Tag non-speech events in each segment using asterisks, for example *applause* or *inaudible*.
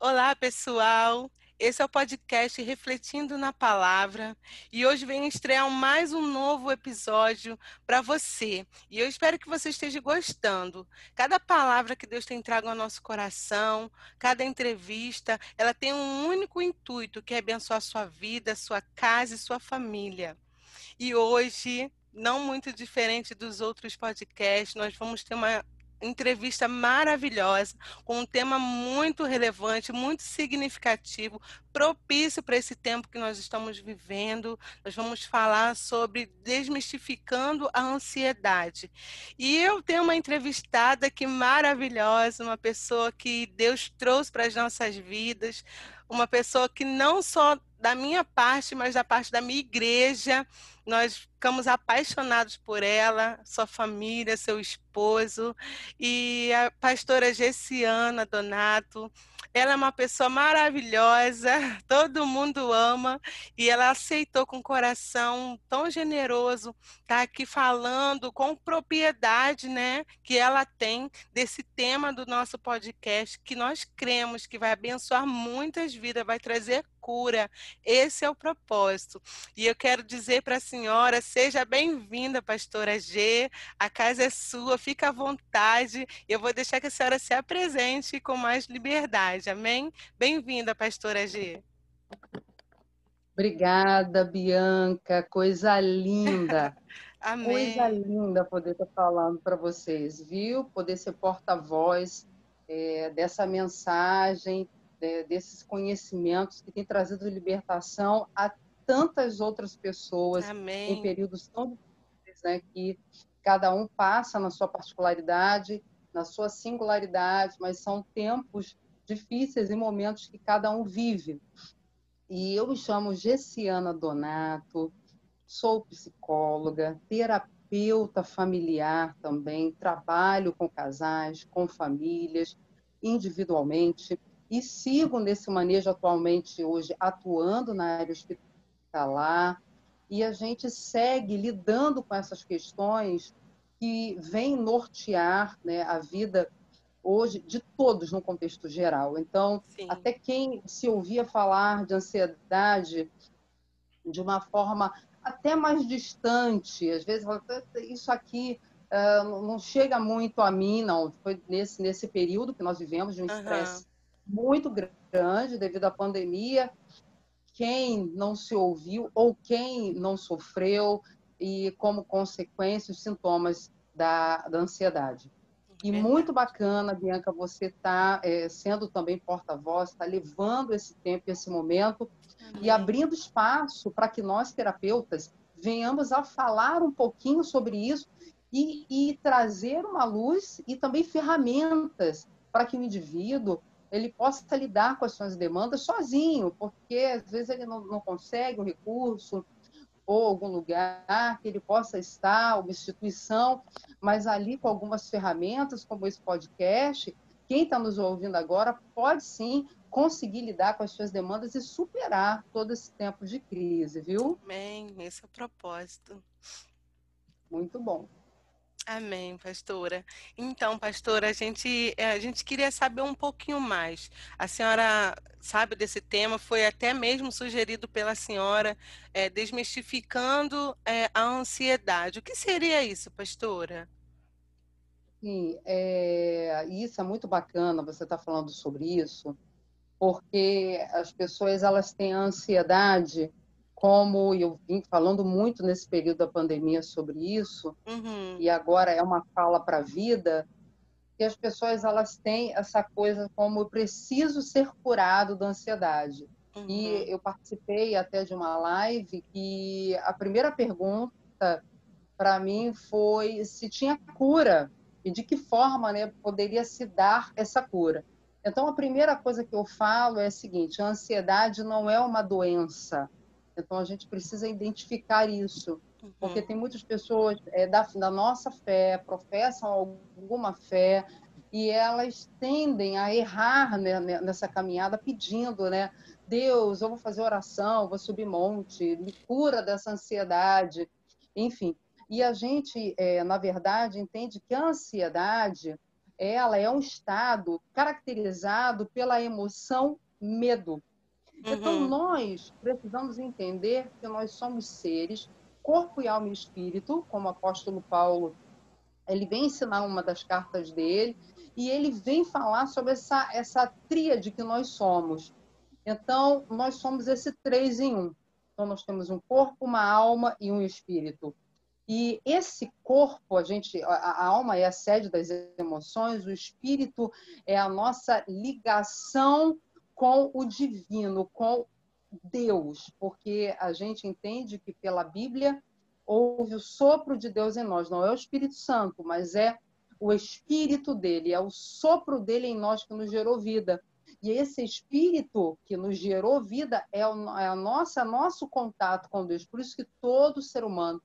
Olá, pessoal. Esse é o podcast Refletindo na Palavra e hoje vem estrear mais um novo episódio para você. E eu espero que você esteja gostando. Cada palavra que Deus tem trago ao nosso coração, cada entrevista, ela tem um único intuito, que é abençoar sua vida, sua casa e sua família. E hoje, não muito diferente dos outros podcasts, nós vamos ter uma entrevista maravilhosa, com um tema muito relevante, muito significativo, propício para esse tempo que nós estamos vivendo. Nós vamos falar sobre desmistificando a ansiedade. E eu tenho uma entrevistada que maravilhosa, uma pessoa que Deus trouxe para as nossas vidas, uma pessoa que não só da minha parte, mas da parte da minha igreja, nós ficamos apaixonados por ela, sua família, seu esposo e a pastora Gessiana Donato. Ela é uma pessoa maravilhosa, *laughs* todo mundo ama e ela aceitou com um coração tão generoso estar tá aqui falando com propriedade, né, que ela tem desse tema do nosso podcast que nós cremos que vai abençoar muitas vidas, vai trazer cura. Esse é o propósito. E eu quero dizer para a senhora, seja bem-vinda, pastora G. A casa é sua, fica à vontade. Eu vou deixar que a senhora se apresente com mais liberdade. Amém? Bem-vinda, pastora G. Obrigada, Bianca. Coisa linda. *laughs* Amém. Coisa linda poder estar falando para vocês, viu? Poder ser porta-voz é, dessa mensagem de, desses conhecimentos que tem trazido libertação a tantas outras pessoas Amém. em períodos tão difíceis, né, que cada um passa na sua particularidade, na sua singularidade, mas são tempos difíceis e momentos que cada um vive. E eu me chamo Gessiana Donato, sou psicóloga, terapeuta familiar também, trabalho com casais, com famílias, individualmente e sigo nesse manejo atualmente hoje atuando na área hospitalar e a gente segue lidando com essas questões que vêm nortear né, a vida hoje de todos no contexto geral. Então, Sim. até quem se ouvia falar de ansiedade de uma forma até mais distante, às vezes isso aqui uh, não chega muito a mim, não. Foi nesse, nesse período que nós vivemos de um estresse uhum muito grande devido à pandemia. Quem não se ouviu ou quem não sofreu e como consequência os sintomas da, da ansiedade. E muito bacana, Bianca, você está é, sendo também porta-voz, está levando esse tempo, esse momento Amém. e abrindo espaço para que nós, terapeutas, venhamos a falar um pouquinho sobre isso e, e trazer uma luz e também ferramentas para que o indivíduo ele possa lidar com as suas demandas sozinho, porque às vezes ele não, não consegue um recurso ou algum lugar que ele possa estar, uma instituição, mas ali com algumas ferramentas, como esse podcast, quem está nos ouvindo agora pode sim conseguir lidar com as suas demandas e superar todo esse tempo de crise, viu? Amém, esse é o propósito. Muito bom. Amém, pastora. Então, pastora, a gente, eh, a gente queria saber um pouquinho mais. A senhora sabe desse tema, foi até mesmo sugerido pela senhora, é, desmistificando é, a ansiedade. O que seria isso, pastora? Sim, é, isso é muito bacana você estar tá falando sobre isso, porque as pessoas elas têm ansiedade como eu vim falando muito nesse período da pandemia sobre isso, uhum. e agora é uma fala para a vida, que as pessoas elas têm essa coisa como eu preciso ser curado da ansiedade. Uhum. E eu participei até de uma live que a primeira pergunta para mim foi se tinha cura e de que forma né, poderia se dar essa cura. Então, a primeira coisa que eu falo é a seguinte: a ansiedade não é uma doença, então a gente precisa identificar isso, uhum. porque tem muitas pessoas é, da, da nossa fé, professam alguma fé, e elas tendem a errar né, nessa caminhada pedindo, né? Deus, eu vou fazer oração, vou subir monte, me cura dessa ansiedade, enfim. E a gente, é, na verdade, entende que a ansiedade ela é um estado caracterizado pela emoção medo. Então, uhum. Então, nós precisamos entender que nós somos seres, corpo e alma e espírito, como o apóstolo Paulo ele vem ensinar uma das cartas dele, e ele vem falar sobre essa, essa tríade que nós somos. Então, nós somos esse três em um. Então, nós temos um corpo, uma alma e um espírito. E esse corpo, a gente, a, a, alma é a sede das emoções, o espírito é a nossa ligação com o divino, com Deus, porque a gente entende que pela Bíblia houve o sopro de Deus em nós, não é o Espírito Santo, mas é o espírito dele, é o sopro dele em nós que nos gerou vida. E esse espírito que nos gerou vida é, o, é a nossa nosso contato com Deus. Por isso que todo ser humano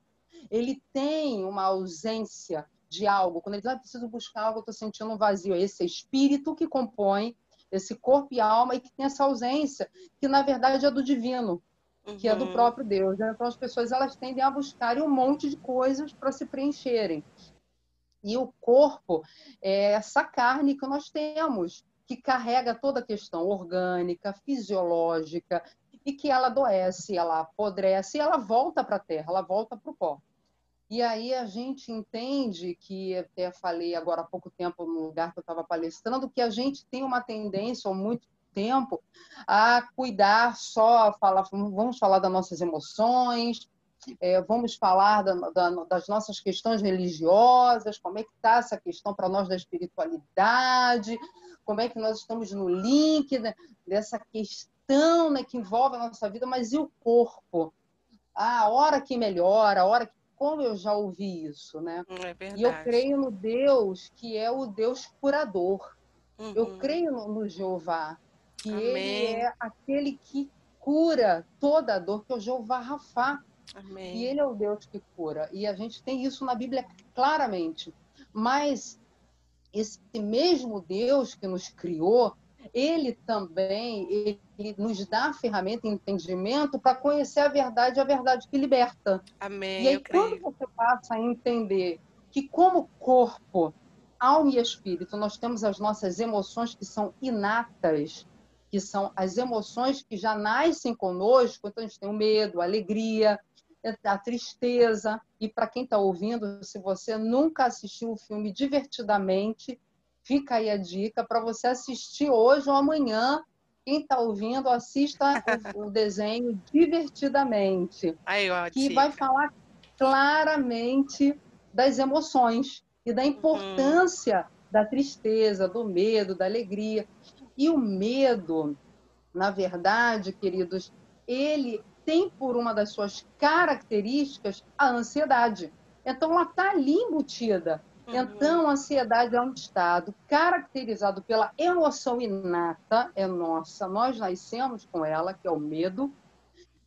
ele tem uma ausência de algo. Quando ele diz, ah, preciso buscar algo, eu estou sentindo um vazio. É esse espírito que compõe esse corpo e alma e que tem essa ausência, que na verdade é do divino, uhum. que é do uhum. próprio Deus. Né? Então as pessoas elas tendem a buscarem um monte de coisas para se preencherem. E o corpo é essa carne que nós temos, que carrega toda a questão orgânica, fisiológica, e que ela adoece, ela apodrece, e ela volta para a terra, ela volta para o pó. E aí a gente entende que, até falei agora há pouco tempo no lugar que eu estava palestrando, que a gente tem uma tendência, há muito tempo, a cuidar só, falar, vamos falar das nossas emoções, é, vamos falar da, da, das nossas questões religiosas, como é que está essa questão para nós da espiritualidade, como é que nós estamos no link né, dessa questão né, que envolve a nossa vida, mas e o corpo? Ah, a hora que melhora, a hora que como eu já ouvi isso, né? Hum, é e eu creio no Deus que é o Deus curador. Uhum. Eu creio no, no Jeová, que Amém. ele é aquele que cura toda a dor, que é o Jeová Rafá. Amém. E ele é o Deus que cura. E a gente tem isso na Bíblia claramente. Mas esse mesmo Deus que nos criou, ele também ele nos dá ferramenta e entendimento para conhecer a verdade, a verdade que liberta. Amém. E aí, quando você passa a entender que, como corpo, alma e espírito, nós temos as nossas emoções que são inatas, que são as emoções que já nascem conosco, então a gente tem o medo, a alegria, a tristeza. E para quem está ouvindo, se você nunca assistiu o filme Divertidamente, fica aí a dica para você assistir hoje ou amanhã. Quem está ouvindo, assista o, o, desenho Divertidamente, aí, que vai falar claramente das emoções e da importância uhum. da tristeza, do medo, da alegria. E o medo, na verdade, queridos, ele tem por uma das suas características a ansiedade. Então, ela está ali embutida. Então, a ansiedade é um estado caracterizado pela emoção inata, é nossa, nós nascemos com ela, que é o medo,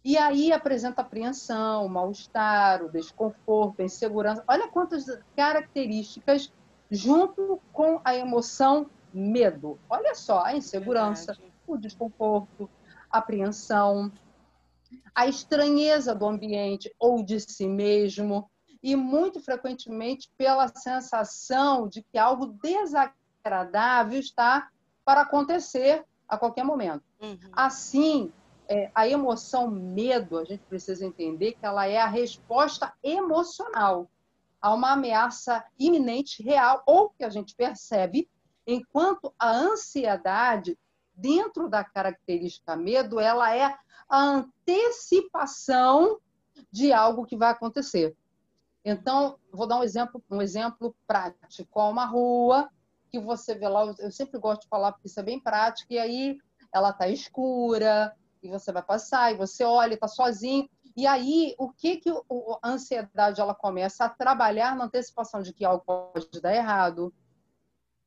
e aí apresenta apreensão, mal-estar, o desconforto, a insegurança. Olha quantas características junto com a emoção medo. Olha só, a insegurança, Verdade. o desconforto, a apreensão, a estranheza do ambiente ou de si mesmo, e muito frequentemente pela sensação de que algo desagradável está para acontecer a qualquer momento. Uhum. Assim, é, a emoção medo, a gente precisa entender que ela é a resposta emocional a uma ameaça iminente, real, ou que a gente percebe, enquanto a ansiedade, dentro da característica medo, ela é a antecipação de algo que vai acontecer. Então, vou dar um exemplo, um exemplo prático. uma rua que você vê lá, eu sempre gosto de falar porque isso é bem prático, e aí ela está escura, e você vai passar, e você olha, está sozinho. E aí, o que, que a ansiedade ela começa a trabalhar na antecipação de que algo pode dar errado,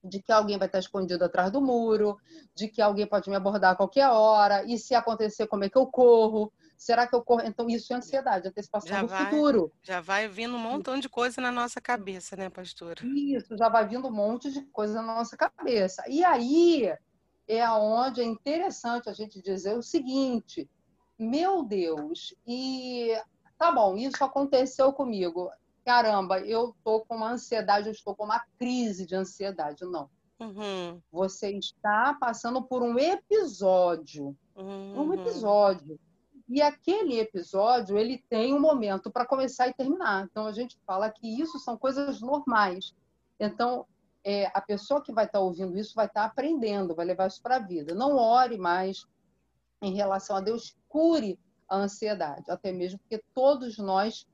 de que alguém vai estar escondido atrás do muro, de que alguém pode me abordar a qualquer hora, e se acontecer, como é que eu corro? Será que eu corro? Então, isso é ansiedade, antecipação já do vai, futuro. Já vai vindo um montão de coisa na nossa cabeça, né, pastora? Isso, já vai vindo um monte de coisa na nossa cabeça. E aí é onde é interessante a gente dizer o seguinte: meu Deus, e tá bom, isso aconteceu comigo. caramba, eu estou com uma ansiedade, eu estou com uma crise de ansiedade. Não. Uhum. Você está passando por um episódio. Uhum. Um episódio. E aquele episódio, ele tem um momento para começar e terminar. Então, a gente fala que isso são coisas normais. Então, é, a pessoa que vai estar tá ouvindo isso vai estar tá aprendendo, vai levar isso para a vida. Não ore mais em relação a Deus, cure a ansiedade, até mesmo porque todos nós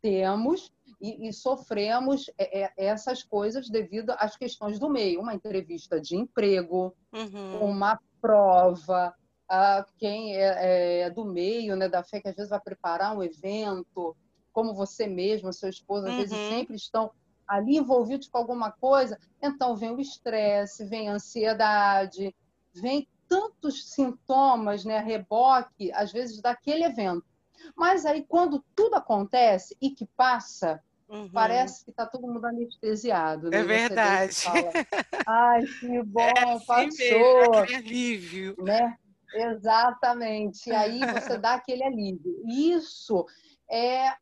temos e, e sofremos é, é, essas coisas devido às questões do meio. Uma entrevista de emprego, uhum. uma prova, a quem é, é, do meio, né, da fé, que às vezes vai preparar um evento, como você mesmo, seu esposo, às uhum. vezes sempre estão ali envolvidos com alguma coisa, então vem o estresse, vem a ansiedade, vem tantos sintomas, né, reboque, às vezes, daquele evento. Mas aí, quando tudo acontece e que passa, uhum. parece que está todo mundo anestesiado. Né? É verdade. Fala, Ai, que *laughs* bom, é assim passou. Mesmo, que alívio. Né? Exatamente. E aí você dá aquele alívio. Isso é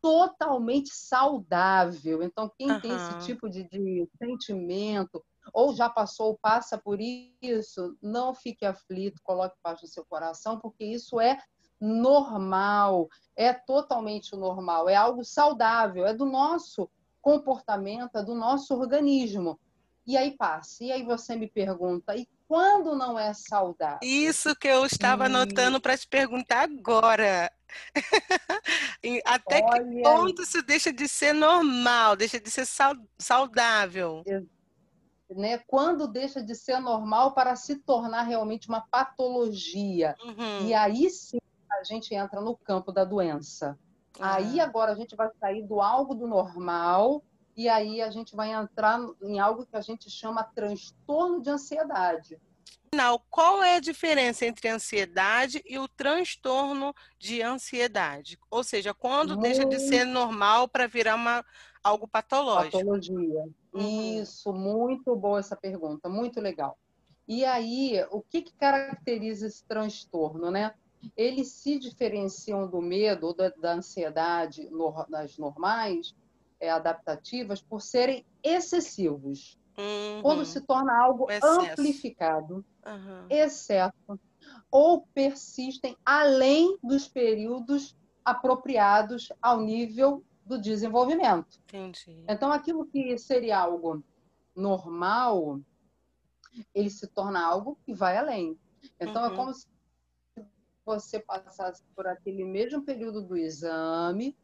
totalmente saudável. Então, quem uhum. tem esse tipo de, de sentimento, ou já passou ou passa por isso, não fique aflito, coloque paz no seu coração, porque isso é normal, é totalmente normal, é algo saudável, é do nosso comportamento, é do nosso organismo. E aí passa. E aí você me pergunta, e quando não é saudável? Isso que eu estava anotando para te perguntar agora. *laughs* Até Olha... que ponto isso deixa de ser normal, deixa de ser saudável? Né? Quando deixa de ser normal para se tornar realmente uma patologia. Uhum. E aí sim a gente entra no campo da doença. Uhum. Aí agora a gente vai sair do algo do normal e aí a gente vai entrar em algo que a gente chama transtorno de ansiedade. Final, qual é a diferença entre ansiedade e o transtorno de ansiedade? Ou seja, quando muito... deixa de ser normal para virar uma, algo patológico? Patologia. Uhum. Isso, muito boa essa pergunta, muito legal. E aí, o que, que caracteriza esse transtorno, né? Eles se diferenciam do medo ou da, da ansiedade no, das normais, é, adaptativas, por serem excessivos. Uhum. Quando se torna algo amplificado, uhum. excesso, ou persistem além dos períodos apropriados ao nível do desenvolvimento. Entendi. Então, aquilo que seria algo normal, ele se torna algo que vai além. Então, é uhum. é como se você passasse por aquele mesmo período do exame,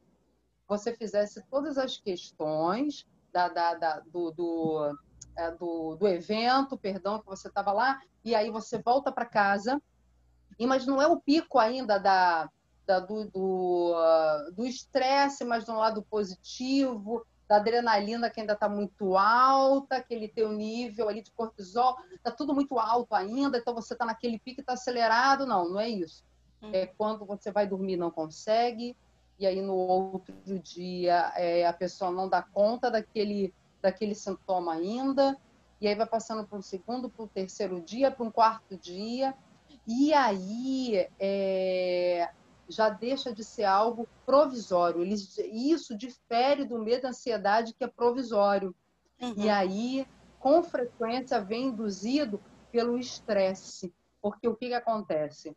você fizesse todas as questões da, da, da do, do é, do, do evento, perdão, que você estava lá, e aí você volta para casa, e, mas não é o pico ainda da, da do estresse, uh, mas no lado positivo, da adrenalina que ainda está muito alta, aquele teu nível ali de cortisol, está tudo muito alto ainda, então você está naquele pico e está acelerado. Não, não é isso. Hum. É quando você vai dormir não consegue, e aí no outro dia é, a pessoa não dá conta daquele daquele sintoma ainda, e aí vai passando para um segundo, para um terceiro dia, para um quarto dia, e aí é, já deixa de ser algo provisório. isso difere do medo da ansiedade, que é provisório. Uhum. E aí, com frequência, vem induzido pelo estresse. Porque o que, que acontece?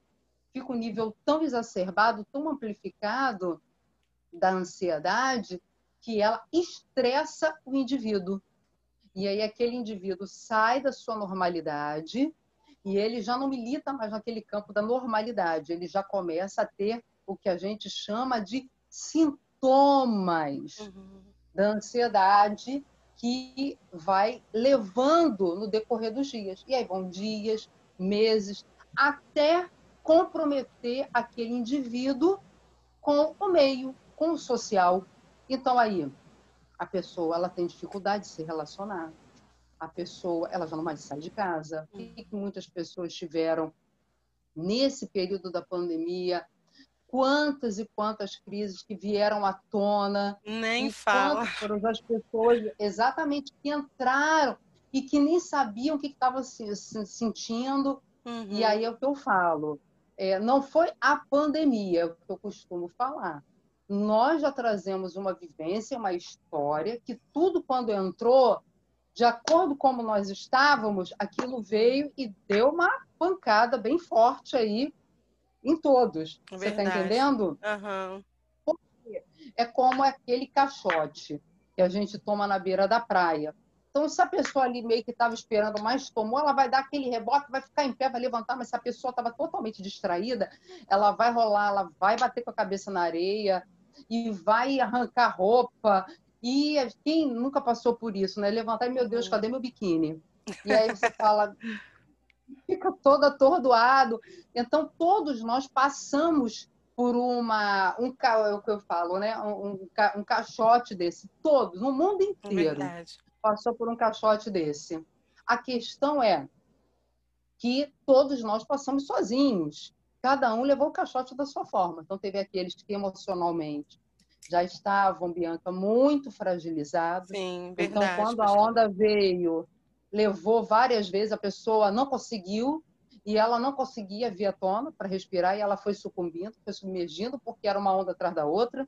Fica um nível tão exacerbado, tão amplificado da ansiedade, que ela estressa o indivíduo. E aí aquele indivíduo sai da sua normalidade e ele já não milita mais naquele campo da normalidade, ele já começa a ter o que a gente chama de sintomas uhum. da ansiedade que vai levando no decorrer dos dias. E aí vão dias, meses, até comprometer aquele indivíduo com o meio, com o social, então aí a pessoa ela tem dificuldade de se relacionar. A pessoa ela já não mais sai de casa. E que muitas pessoas tiveram nesse período da pandemia quantas e quantas crises que vieram à tona. Nem fala. Foram as pessoas exatamente que entraram e que nem sabiam o que estavam se, se, sentindo. Uhum. E aí é o que eu falo. É, não foi a pandemia, é o que eu costumo falar nós já trazemos uma vivência, uma história, que tudo quando entrou, de acordo com como nós estávamos, aquilo veio e deu uma pancada bem forte aí em todos. Verdade. Você está entendendo? Uhum. É como aquele caixote que a gente toma na beira da praia. Então, se a pessoa ali meio que estava esperando, mas tomou, ela vai dar aquele rebote, vai ficar em pé, vai levantar, mas se a pessoa estava totalmente distraída, ela vai rolar, ela vai bater com a cabeça na areia e vai arrancar roupa. E quem nunca passou por isso, né? Levantar e, meu Deus, uhum. cadê meu biquíni? *laughs* E aí você fala, fica todo atordoado. Então, todos nós passamos por uma um é o que eu falo, né? Um, um, caixote desse, todos, no mundo inteiro. É passou por um caixote desse. A questão é que todos nós passamos sozinhos. Cada um levou o caixote da sua forma. Então, teve aqueles que emocionalmente já estavam, Bianca, muito fragilizados. Sim, então, verdade. Então, quando a onda veio, levou várias vezes, a pessoa não conseguiu e ela não conseguia vir à tona para respirar e ela foi sucumbindo, foi submergindo porque era uma onda atrás da outra.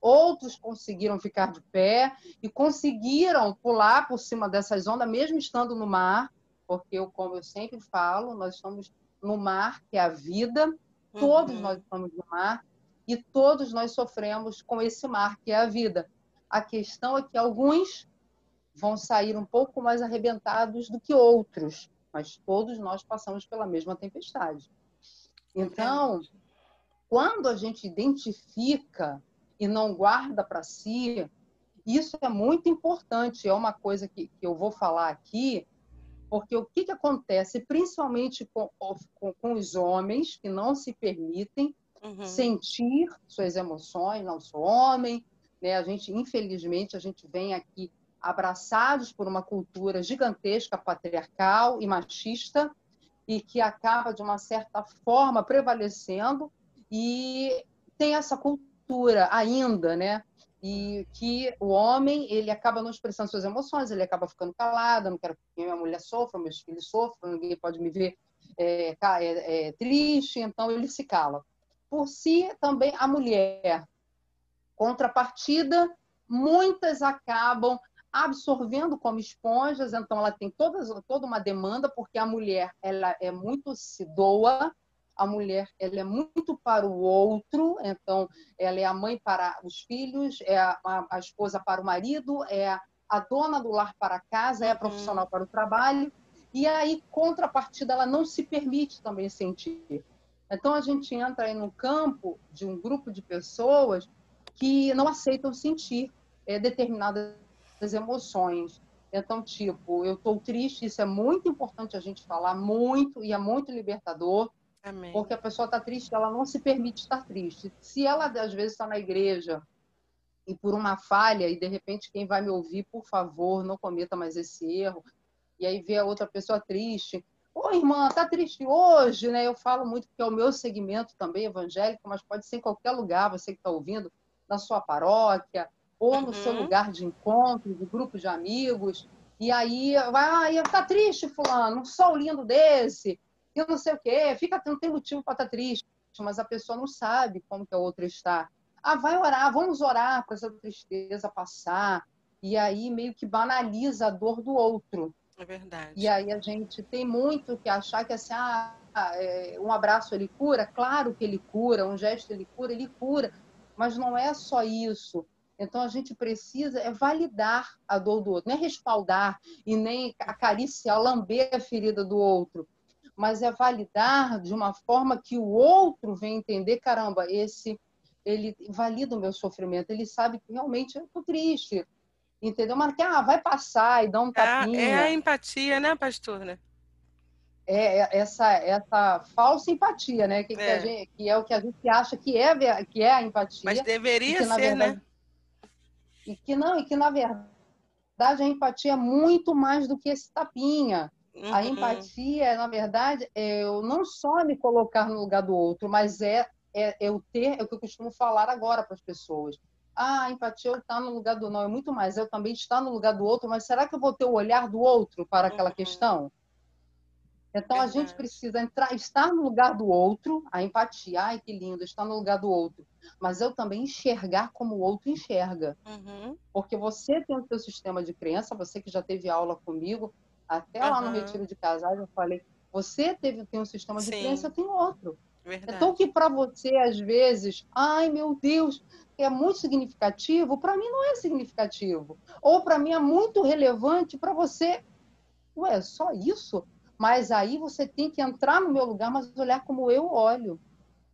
Outros conseguiram ficar de pé e conseguiram pular por cima dessas ondas, mesmo estando no mar, porque, eu, como eu sempre falo, nós estamos no mar, que é a vida, todos uhum. nós estamos no mar e todos nós sofremos com esse mar, que é a vida. A questão é que alguns vão sair um pouco mais arrebentados do que outros, mas todos nós passamos pela mesma tempestade. Então, quando a gente identifica e não guarda para si, isso é muito importante. É uma coisa que, que, eu vou falar aqui, porque o que, que acontece, principalmente com, com, com os homens que não se permitem uhum. sentir suas emoções, não sou homem, né? A gente, infelizmente, a gente vem aqui abraçados por uma cultura gigantesca, patriarcal e machista, e que acaba, de uma certa forma, prevalecendo, e tem essa cultura cultura ainda, né? E que o homem, ele acaba não expressando suas emoções, ele acaba ficando calado, não quero que minha mulher sofra, meus filhos sofram, ninguém pode me ver é, é, é, triste, então ele se cala. Por si, também a mulher. Contrapartida, muitas acabam absorvendo como esponjas, então ela tem todas, toda uma demanda, porque a mulher ela é muito se doa, a mulher ela é muito para o outro, então ela é a mãe para os filhos, é a, a, a esposa para o marido, é a, a, dona do lar para a casa, é a uhum. profissional para o trabalho, e aí, contrapartida, ela não se permite também sentir. Então, a gente entra aí no campo de um grupo de pessoas que não aceitam sentir é, determinadas emoções. Então, tipo, eu estou triste, isso é muito importante a gente falar muito, e é muito libertador. Amém. Porque a pessoa está triste, ela não se permite estar triste. Se ela, às vezes, está na igreja e por uma falha, e de repente quem vai me ouvir, por favor, não cometa mais esse erro, e aí vê a outra pessoa triste. Ô, irmã, tá triste hoje, né? Eu falo muito que é o meu segmento também evangélico, mas pode ser em qualquer lugar, você que está ouvindo, na sua paróquia, ou no uhum. seu lugar de encontro, de grupo de amigos. E aí, vai, ah, tá triste, fulano, um sol lindo desse eu não sei o quê, fica, não tem motivo para estar triste, mas a pessoa não sabe como que a outra está. Ah, vai orar, vamos orar para essa tristeza passar. E aí meio que banaliza a dor do outro. É verdade. E aí a gente tem muito que achar que assim, ah, é, um abraço ele cura, claro que ele cura, um gesto ele cura, ele cura, mas não é só isso. Então a gente precisa é validar a dor do outro, não é respaldar e nem acariciar, lamber a ferida do outro, mas é validar de uma forma que o outro venha entender, caramba, esse ele valida o meu sofrimento, ele sabe que realmente eu estou triste, entendeu? Mas que ah, vai passar e dá um é tapinha. É, é a empatia, né, pastor? Né? É, é essa, essa falsa empatia, né? Que, é. Que, gente, que, é o que a gente acha que é, que é a empatia. Mas deveria que, ser, verdade, né? E que não, e que na verdade a empatia é muito mais do que esse tapinha. Uhum. A empatia, na verdade, é eu não só me colocar no lugar do outro, mas é, é eu ter, é o que eu costumo falar agora para as pessoas. Ah, a empatia eu estar no lugar do não, é muito mais. Eu também estar no lugar do outro, mas será que eu vou ter o olhar do outro para aquela uhum. questão? Então a gente precisa entrar, estar no lugar do outro, a empatia, ai que lindo, estar no lugar do outro. Mas eu também enxergar como o outro enxerga. Uhum. Porque você tem o seu sistema de crença, você que já teve aula comigo, até lá uhum. no retiro de casais eu falei, você teve tem um sistema de Sim. crença, eu tenho outro. Verdade. Então que para você às vezes, ai meu Deus, é muito significativo, para mim não é significativo. Ou para mim é muito relevante, para você, ué, só isso? Mas aí você tem que entrar no meu lugar, mas olhar como eu olho.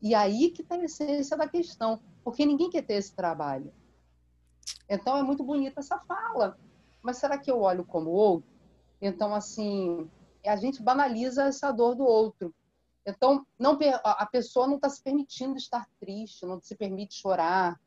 E aí que está a essência da questão, porque ninguém quer ter esse trabalho. Então é muito bonita essa fala. Mas será que eu olho como outro? Então, assim, a gente banaliza essa dor do outro. Então, não, a pessoa não está se permitindo estar triste, não se permite chorar,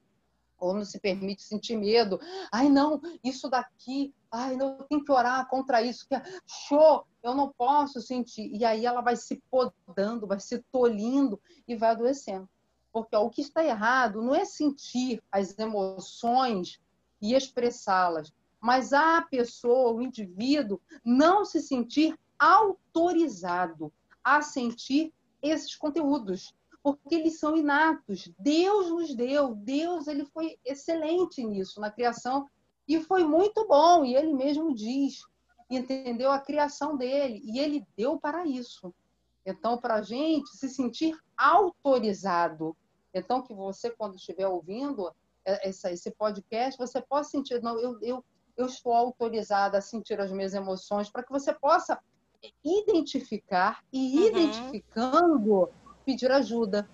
ou não se permite sentir medo. Ai, não, isso daqui, ai, não, eu tenho que orar contra isso, que é show, eu não posso sentir. E aí ela vai se podando, vai se tolindo e vai adoecendo. Porque ó, o que está errado não é sentir as emoções e expressá-las, mas a pessoa, o indivíduo, não se sentir autorizado a sentir esses conteúdos porque eles são inatos. Deus nos deu, Deus ele foi excelente nisso na criação e foi muito bom. E ele mesmo diz, entendeu a criação dele e ele deu para isso. Então, para a gente se sentir autorizado. Então, que você, quando estiver ouvindo esse podcast, você possa sentir, não, eu, eu, eu estou autorizada a sentir as minhas emoções, para que você possa identificar e uhum. identificando pedir ajuda.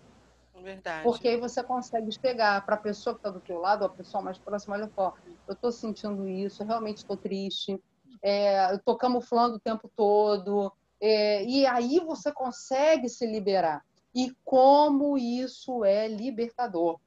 Verdade. Porque aí você consegue chegar para a pessoa que está do teu lado, a pessoa mais próxima, olha só, eu estou sentindo isso, realmente estou triste, é, eu estou camuflando o tempo todo, é, e aí você consegue se liberar. E como isso é libertador.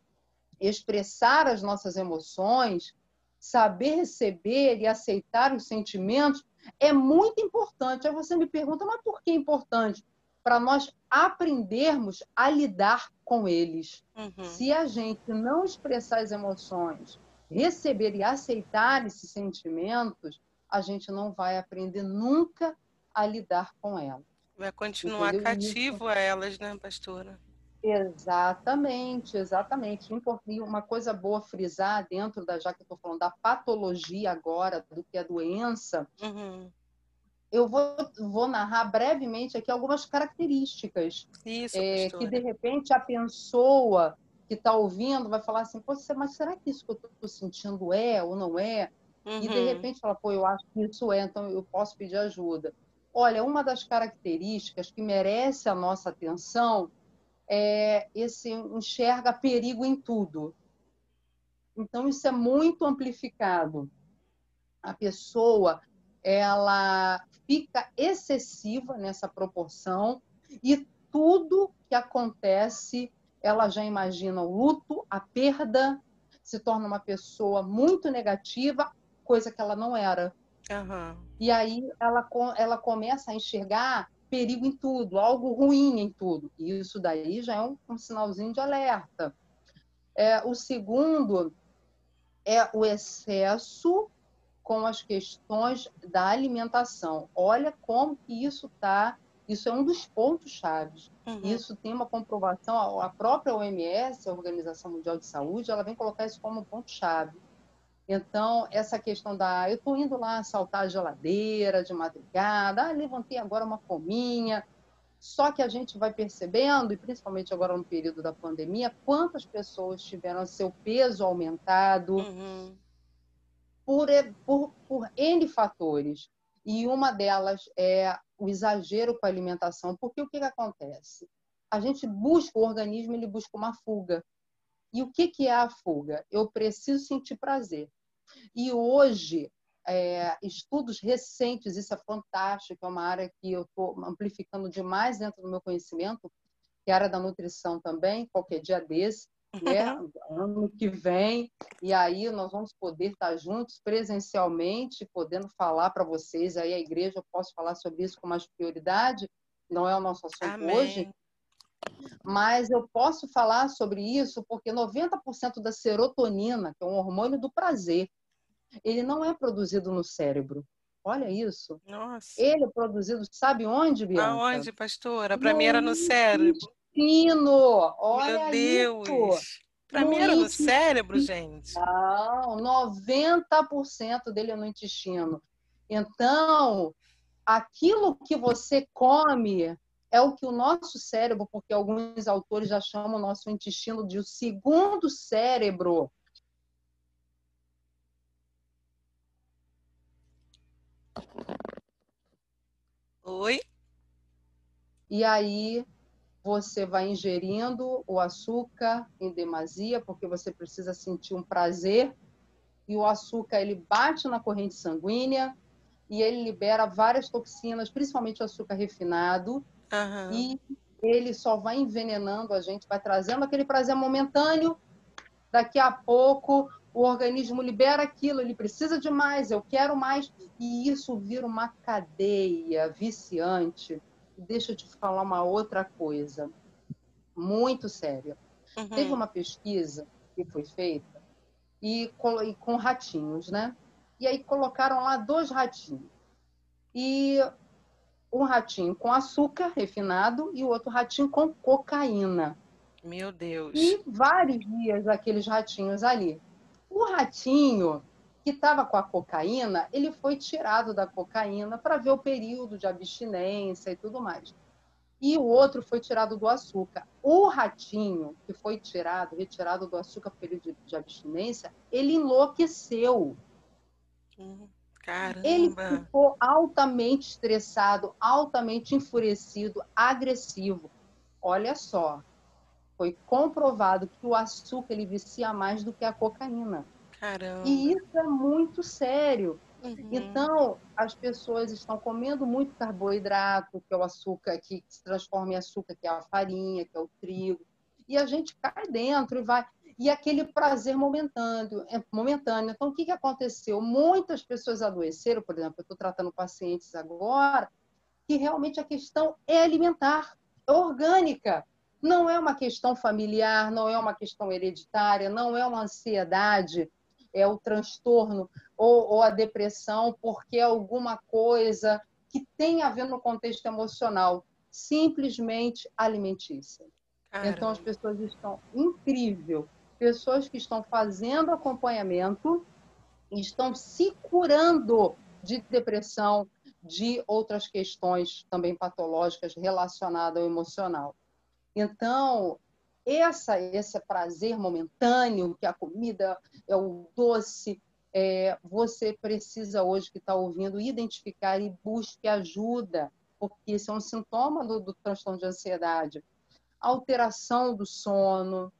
Expressar as nossas emoções, saber receber e aceitar os sentimentos é muito importante. Aí você me pergunta, mas por que é importante? para nós aprendermos a lidar com eles. Uhum. Se a gente não expressar as emoções, receber e aceitar esses sentimentos, a gente não vai aprender nunca a lidar com elas. Vai continuar Entendeu? cativo a elas, né, pastora? Exatamente, exatamente. E uma coisa boa frisar dentro da, já que eu estou falando da patologia agora, do que é doença, uhum eu vou, vou narrar brevemente aqui algumas características Isso, é, que de repente a pessoa que está ouvindo vai falar assim, Pô, mas será que isso que eu estou sentindo é ou não é? Uhum. E de uhum. repente fala, pô, eu acho que isso é, então eu posso pedir ajuda. Olha, uma das características que merece a nossa atenção é esse enxerga perigo em tudo. Então isso é muito amplificado. A pessoa ela fica excessiva nessa proporção e tudo que acontece, ela já imagina o luto, a perda, se torna uma pessoa muito negativa, coisa que ela não era. Uhum. E aí ela, ela começa a enxergar perigo em tudo, algo ruim em tudo. E isso daí já é um, um sinalzinho de alerta. É, o segundo é o excesso com as questões da alimentação. Olha como que isso está. Isso é um dos pontos chaves. Uhum. Isso tem uma comprovação. A própria OMS, a Organização Mundial de Saúde, ela vem colocar isso como um ponto chave. Então, essa questão da. Eu estou indo lá saltar a geladeira de madrugada, ah, levantei agora uma fominha. Só que a gente vai percebendo, e principalmente agora no período da pandemia, quantas pessoas tiveram seu peso aumentado, uhum por, por, por N fatores. E uma delas é o exagero com a alimentação. Porque o que, que acontece? A gente busca, o organismo ele busca uma fuga. E o que, que é a fuga? Eu preciso sentir prazer. E hoje, é, estudos recentes, isso é fantástico, é uma área que eu estou amplificando demais dentro do meu conhecimento, que é a área da nutrição também, qualquer dia desse né? *laughs* ano que vem, e aí nós vamos poder estar juntos presencialmente, podendo falar para vocês aí a igreja, eu posso falar sobre isso com mais prioridade, não é o nosso assunto Amém. hoje, mas eu posso falar sobre isso porque 90% da serotonina, que é um hormônio do prazer, ele não é produzido no cérebro. Olha isso. Nossa. Ele é produzido, sabe onde, Bianca? Aonde, pastora? Para mim era no cérebro. Intestino. Olha Meu Deus. isso. Para mim era no cérebro, gente. Não, 90% dele é no intestino. Então, aquilo que você come é o que o nosso cérebro, porque alguns autores já chamam o nosso intestino de o segundo cérebro. Oi? E aí você vai ingerindo o açúcar em demasia, porque você precisa sentir um prazer. E o açúcar ele bate na corrente sanguínea e ele libera várias toxinas, principalmente o açúcar refinado. Uhum. E ele só vai envenenando a gente, vai trazendo aquele prazer momentâneo. Daqui a pouco o organismo libera aquilo, ele precisa de mais, eu quero mais, e isso vira uma cadeia viciante. Deixa eu te falar uma outra coisa, muito séria. Uhum. Teve uma pesquisa que foi feita e com ratinhos, né? E aí colocaram lá dois ratinhos. E um ratinho com açúcar refinado e o outro ratinho com cocaína. Meu Deus. E vários dias aqueles ratinhos ali. O ratinho que estava com a cocaína, ele foi tirado da cocaína para ver o período de abstinência e tudo mais. E o outro foi tirado do açúcar. O ratinho que foi tirado, retirado do açúcar por período de abstinência, ele enlouqueceu. Caramba. Ele ficou altamente estressado, altamente enfurecido, agressivo. Olha só, foi comprovado que o açúcar ele vicia mais do que a cocaína. Caramba. E isso é muito sério. Uhum. Então, as pessoas estão comendo muito carboidrato, que é o açúcar que se transforma em açúcar, que é a farinha, que é o trigo. E a gente cai dentro e vai. E aquele prazer momentâneo. É momentâneo. Então, o que, que aconteceu? Muitas pessoas adoeceram, por exemplo, eu estou tratando pacientes agora, que realmente a questão é alimentar, é orgânica. Não é uma questão familiar, não é uma questão hereditária, não é uma ansiedade, é o transtorno ou, ou a depressão, porque é alguma coisa que tem a ver no contexto emocional, simplesmente alimentícia. Caramba. Então as pessoas estão incrível, pessoas que estão fazendo acompanhamento estão se curando de depressão, de outras questões também patológicas relacionadas ao emocional. Então, essa, esse prazer momentâneo, que a comida é o doce, é, você precisa hoje que está ouvindo identificar e busque ajuda, porque isso é um sintoma do, do transtorno de ansiedade. Alteração do sono,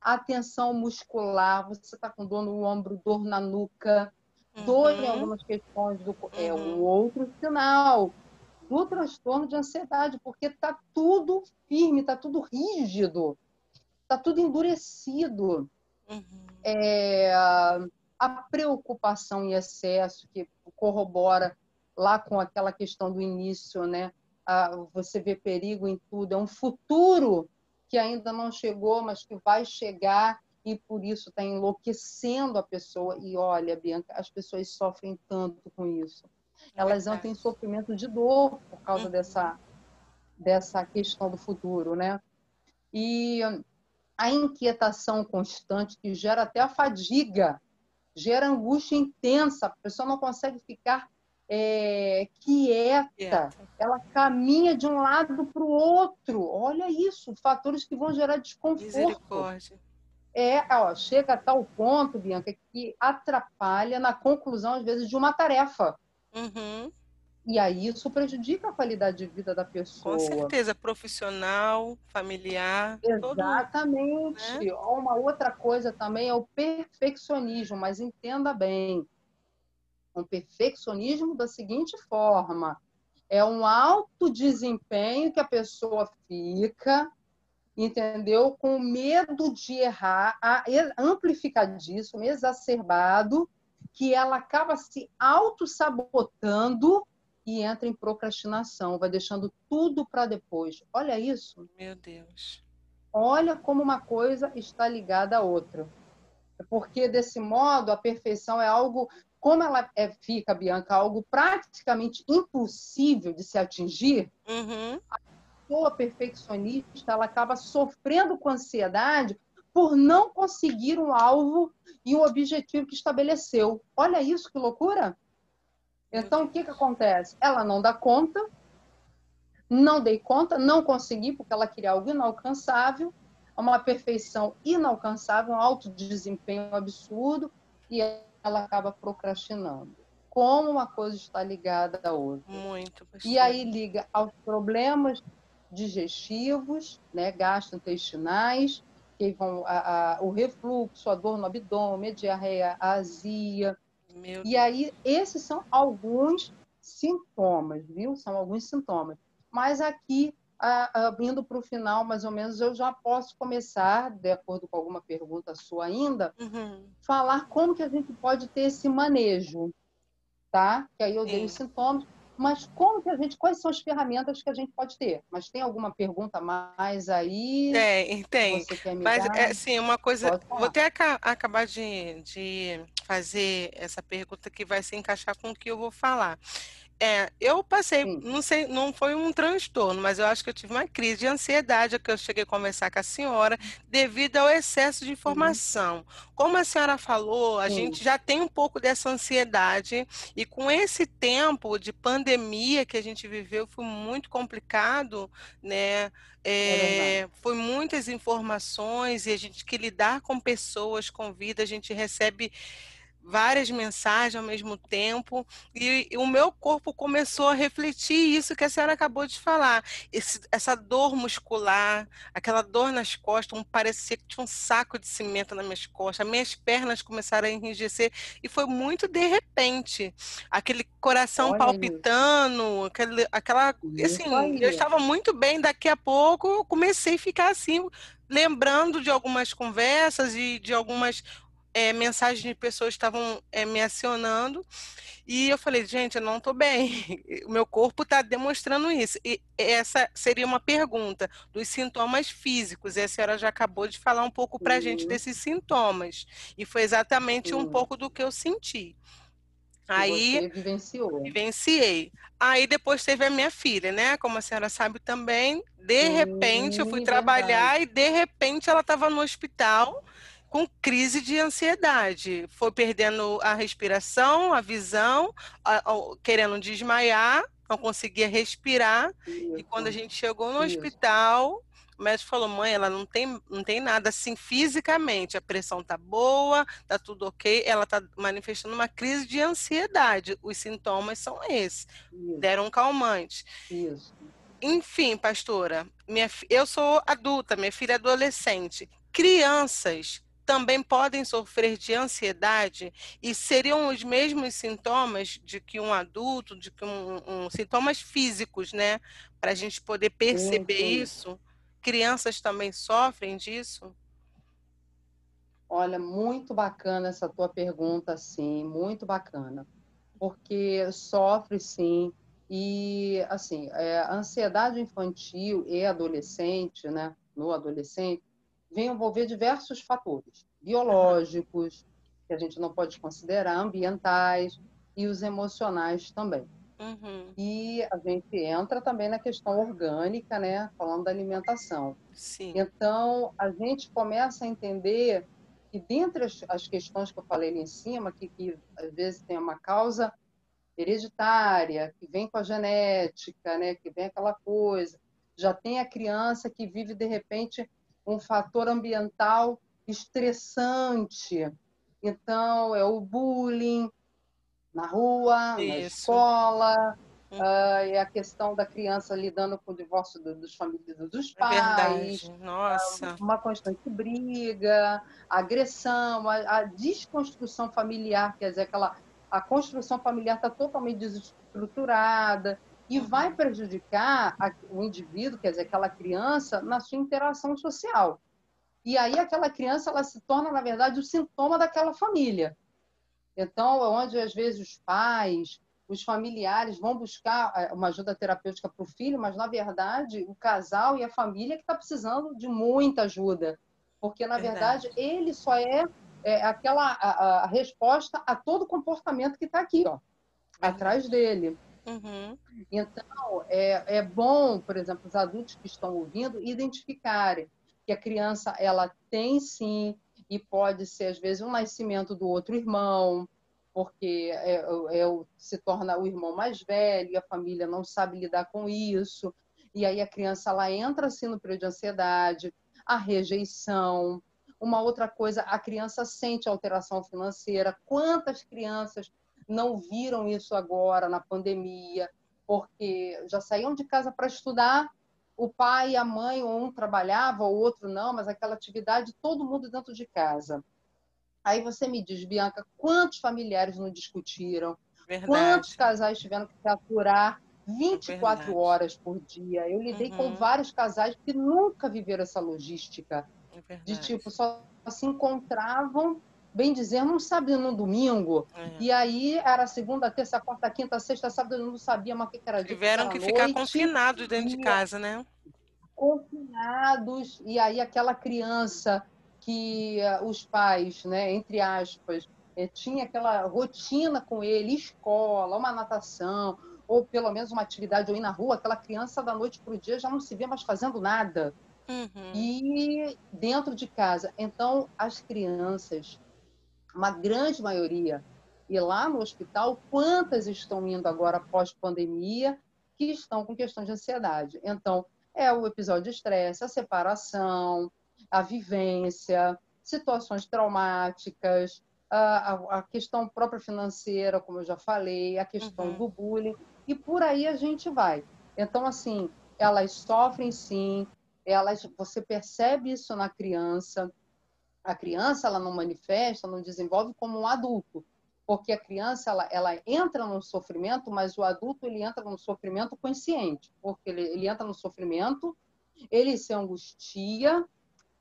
atenção muscular, você está com dor no ombro, dor na nuca, Uhum. dor em algumas questões do é um Uhum. outro sinal do transtorno de ansiedade, porque está tudo firme, está tudo rígido, está tudo endurecido. Uhum. É, a preocupação em excesso, que corrobora lá com aquela questão do início, né? Ah, você vê perigo em tudo, é um futuro que ainda não chegou, mas que vai chegar e por isso está enlouquecendo a pessoa. E olha, Bianca, as pessoas sofrem tanto com isso. Elas Verdade. entram em sofrimento de dor por causa Uhum. dessa, dessa questão do futuro, né? E a inquietação constante que gera até a fadiga, gera angústia intensa, a pessoa não consegue ficar é, quieta, Quieta. ela caminha de um lado para o outro. Olha isso, fatores que vão gerar desconforto. Misericórdia. É, ó, chega a tal ponto, Bianca, que atrapalha na conclusão, às vezes, de uma tarefa. Uhum. E aí isso prejudica a qualidade de vida da pessoa. Com certeza, profissional, familiar, Exatamente. Ó, Uma outra coisa também é o perfeccionismo, mas entenda bem. Um perfeccionismo da seguinte forma: é um alto desempenho que a pessoa fica, entendeu? Com medo de errar, amplificadíssimo, exacerbado, que ela acaba se auto-sabotando e entra em procrastinação, vai deixando tudo para depois. Olha isso. Meu Deus. Olha como uma coisa está ligada à outra. Porque, desse modo, a perfeição é algo como ela é, fica, Bianca, algo praticamente impossível de se atingir, uhum. a pessoa perfeccionista ela acaba sofrendo com ansiedade por não conseguir um alvo e um objetivo que estabeleceu. Olha isso, que loucura! Então, o que, que acontece? Ela não dá conta, não dei conta, não consegui, porque ela queria algo inalcançável, uma perfeição inalcançável, um alto desempenho absurdo, e ela acaba procrastinando. Como uma coisa está ligada à outra. Muito. Pastor. E aí liga aos problemas digestivos, né, gastrointestinais, que vão a, a, o refluxo, a dor no abdômen, a diarreia, a azia. Meu e aí, esses são alguns sintomas, viu? São alguns sintomas. Mas aqui, a, indo para o final, mais ou menos, eu já posso começar, de acordo com alguma pergunta sua ainda, uhum. falar como que a gente pode ter esse manejo, tá? Que aí eu Sim. dei os sintomas mas como que a gente, quais são as ferramentas que a gente pode ter? Mas tem alguma pergunta mais aí? Tem, tem. Mas é sim, uma coisa, vou até acabar de, de fazer essa pergunta que vai se encaixar com o que eu vou falar. É, eu passei, Sim. não sei, não foi um transtorno, mas eu acho que eu tive uma crise de ansiedade que eu cheguei a conversar com a senhora devido ao excesso de informação. Uhum. Como a senhora falou, a Sim. gente já tem um pouco dessa ansiedade e com esse tempo de pandemia que a gente viveu foi muito complicado, né? É, é foi muitas informações e a gente que lidar com pessoas, com vida, a gente recebe várias mensagens ao mesmo tempo e, e, o meu corpo começou a refletir isso que a senhora acabou de falar. Esse, essa dor muscular, aquela dor nas costas, um, parecia que tinha um saco de cimento nas minhas costas, minhas pernas começaram a enrijecer e foi muito de repente. Aquele coração Olha palpitando, aquele, aquela. Assim, eu estava muito bem, daqui a pouco eu comecei a ficar assim lembrando de algumas conversas e de algumas é, mensagens de pessoas estavam é, me acionando e eu falei, gente, eu não estou bem, *laughs* o meu corpo está demonstrando isso. E essa seria uma pergunta dos sintomas físicos, e a senhora já acabou de falar um pouco para a gente desses sintomas, e foi exatamente um pouco do que eu senti. Aí, você vivenciou. Vivenciei. Aí depois teve a minha filha, né? Como a senhora sabe também, de repente eu fui trabalhar e de repente ela estava no hospital com crise de ansiedade. Foi perdendo a respiração, a visão, a, a, querendo desmaiar, não conseguia respirar. Isso. E quando a gente chegou no Isso. hospital, o médico falou: mãe, ela não tem, não tem nada assim fisicamente, a pressão tá boa, tá tudo ok, ela tá manifestando uma crise de ansiedade. Os sintomas são esses. Isso. Deram um calmante. Isso. Enfim, pastora, minha, eu sou adulta, minha filha é adolescente. Crianças também podem sofrer de ansiedade e seriam os mesmos sintomas de que um adulto, de que um, um sintomas físicos, né? Para a gente poder perceber sim. isso. Crianças também sofrem disso? Olha, muito bacana essa tua pergunta, sim, muito bacana, porque sofre sim e assim, é, a ansiedade infantil e adolescente, né? No adolescente vem envolver diversos fatores biológicos, que a gente não pode considerar, ambientais e os emocionais também. Uhum. E a gente entra também na questão orgânica, né? Falando da alimentação. Sim. Então, a gente começa a entender que, dentre as, as questões que eu falei ali em cima, que, que às vezes tem uma causa hereditária, que vem com a genética, né? Que vem aquela coisa. Já tem a criança que vive, de repente, um fator ambiental estressante. Então, é o bullying na rua, Isso. na escola, uh, é a questão da criança lidando com o divórcio do, dos famílias dos é pais, é Nossa. Uma constante briga, agressão, a, a, desconstrução familiar, quer dizer, aquela a construção familiar está totalmente desestruturada e vai prejudicar o indivíduo, quer dizer, aquela criança, na sua interação social. E aí aquela criança ela se torna, na verdade, o sintoma daquela família. Então, é onde às vezes os pais, os familiares vão buscar é, uma ajuda terapêutica para o filho, mas na verdade o casal e a família que está precisando de muita ajuda, porque na verdade. verdade ele só é é aquela a, a resposta a todo comportamento que está aqui, ó, atrás dele. Uhum. Então, é, é bom, por exemplo, os adultos que estão ouvindo identificarem que a criança ela tem sim e pode ser às vezes um nascimento do outro irmão, porque é, é, se torna o irmão mais velho e a família não sabe lidar com isso e aí a criança ela entra assim no período de ansiedade, a rejeição. Uma outra coisa, a criança sente alteração financeira. Quantas crianças não viram isso agora na pandemia? Porque já saíam de casa para estudar, o pai e a mãe, um trabalhava, o outro não, mas aquela atividade, todo mundo dentro de casa. Aí você me diz, Bianca, quantos familiares não discutiram? Verdade. Quantos casais tiveram que se aturar 24 é horas por dia. Eu lidei uhum. com vários casais que nunca viveram essa logística. É de tipo, só se encontravam, bem dizer, num sábado no domingo. É. E aí era segunda, terça, quarta, quinta, sexta, sábado, eu não sabia mais o que era dia. Tiveram que, que ficar confinados dentro de casa, né? Confinados. E aí aquela criança que uh, os pais, né, entre aspas, eh, tinha aquela rotina com ele, escola, uma natação, ou pelo menos uma atividade ou ir na rua, aquela criança da noite para o dia já não se vê mais fazendo nada. Uhum. E dentro de casa. Então, as crianças, uma grande maioria, e lá no hospital, quantas estão indo agora pós-pandemia que estão com questão de ansiedade? Então, é o episódio de estresse, a separação, a vivência, situações traumáticas, a, a, questão própria financeira, como eu já falei, a questão uhum. do bullying e por aí a gente vai. Então, assim, elas sofrem sim, elas, você percebe isso na criança. A criança ela não manifesta, não desenvolve como um adulto, porque a criança ela, ela entra no sofrimento, mas o adulto ele entra no sofrimento consciente, porque ele, ele entra no sofrimento, ele se angustia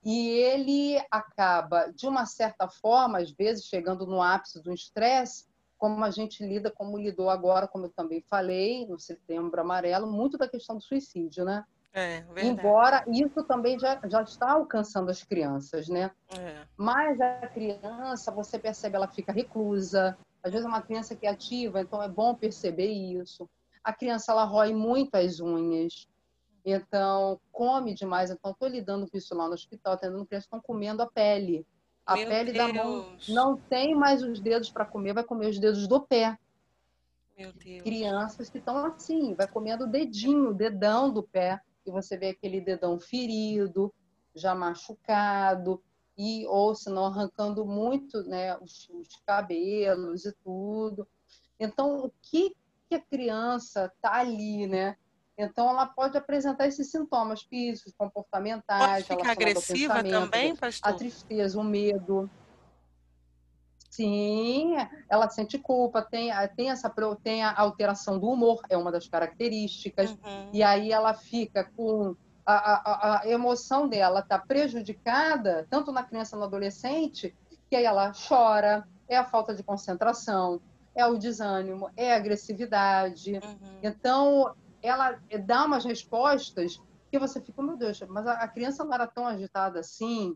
e ele acaba, de uma certa forma, às vezes chegando no ápice do estresse, como a gente lida, como lidou agora, como eu também falei, no Setembro Amarelo, muito da questão do suicídio, né? É, Embora isso também já, já está alcançando as crianças, né? É. Mas a criança, você percebe, ela fica reclusa. Às vezes é uma criança que é ativa, então é bom perceber isso. A criança, ela rói muito as unhas. Então, come demais. Então, estou lidando com isso lá no hospital, tendo crianças que estão comendo a pele. A Meu pele Deus. da mão não tem mais os dedos para comer, vai comer os dedos do pé. Meu Deus. Crianças que estão assim, vai comendo o dedinho, o dedão do pé, e você vê aquele dedão ferido, já machucado, e ou se não arrancando muito né, os, os cabelos e tudo. Então, o que, que a criança está ali, né? Então, ela pode apresentar esses sintomas físicos, comportamentais, pode ficar agressiva também, pastor? A tristeza, o medo. Sim, ela sente culpa, tem, tem, essa, tem a alteração do humor, é uma das características. Uhum. E aí ela fica com. A, a, a emoção dela está prejudicada, tanto na criança no adolescente, que aí ela chora, é a falta de concentração, é o desânimo, é a agressividade. Uhum. Então, ela dá umas respostas que você fica, meu Deus, mas a, criança não era tão agitada assim.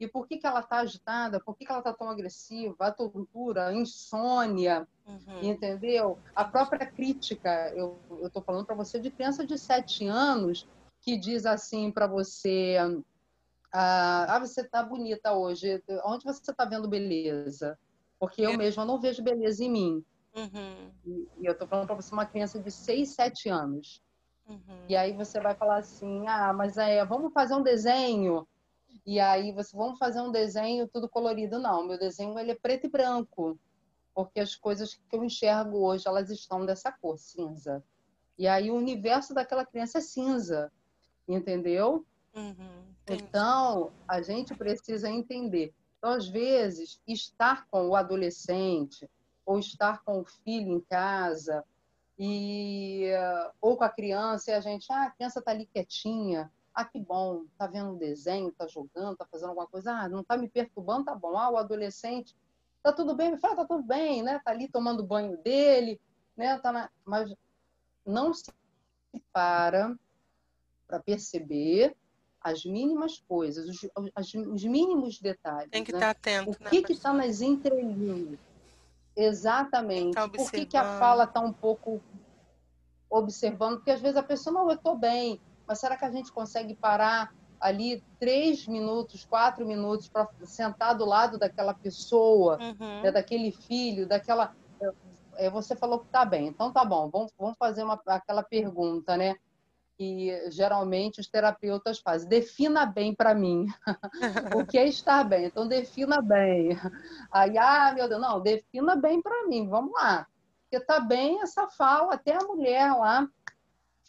E por que, que ela está agitada? Por que, que ela está tão agressiva? A tortura, a insônia, uhum. entendeu? A própria crítica. Eu estou falando para você de criança de 7 anos que diz assim para você: ah, ah você está bonita hoje. Onde você está vendo beleza? Porque eu mesma não vejo beleza em mim. Uhum. E, e, eu tô falando para você uma criança de 6, 7 anos. Uhum. E aí você vai falar assim, ah, mas é, vamos fazer um desenho. E aí você, vamos fazer um desenho tudo colorido. Não, meu desenho ele é preto e branco. Porque as coisas que eu enxergo hoje, elas estão dessa cor, cinza. E aí o universo daquela criança é cinza. Entendeu? Uhum, então, a gente precisa entender. Então, às vezes, estar com o adolescente, ou estar com o filho em casa e ou com a criança e a gente, ah, a criança está ali quietinha, ah, que bom, está vendo um desenho, está jogando, está fazendo alguma coisa, ah, não está me perturbando, tá bom. Ah, o adolescente, tá tudo bem, me fala, tá tudo bem, né? Tá ali tomando banho dele, né? Tá na... Mas não se para para perceber as mínimas coisas, os, os, os mínimos detalhes. Tem que né? estar atento. O que está nas entrelinhas? Exatamente. Tá Por que, que a fala está um pouco observando? Porque às vezes a pessoa, não, eu estou bem, mas será que a gente consegue parar ali três minutos, quatro minutos para sentar do lado daquela pessoa, uhum. né, daquele filho, daquela. É, você falou que está bem, então tá bom, vamos, vamos fazer uma, aquela pergunta, né? Que geralmente os terapeutas fazem. Defina bem para mim *laughs* o que é estar bem. Então, defina bem. Aí, ah, meu Deus, não, defina bem para mim, vamos lá. Porque tá bem essa fala, até a mulher lá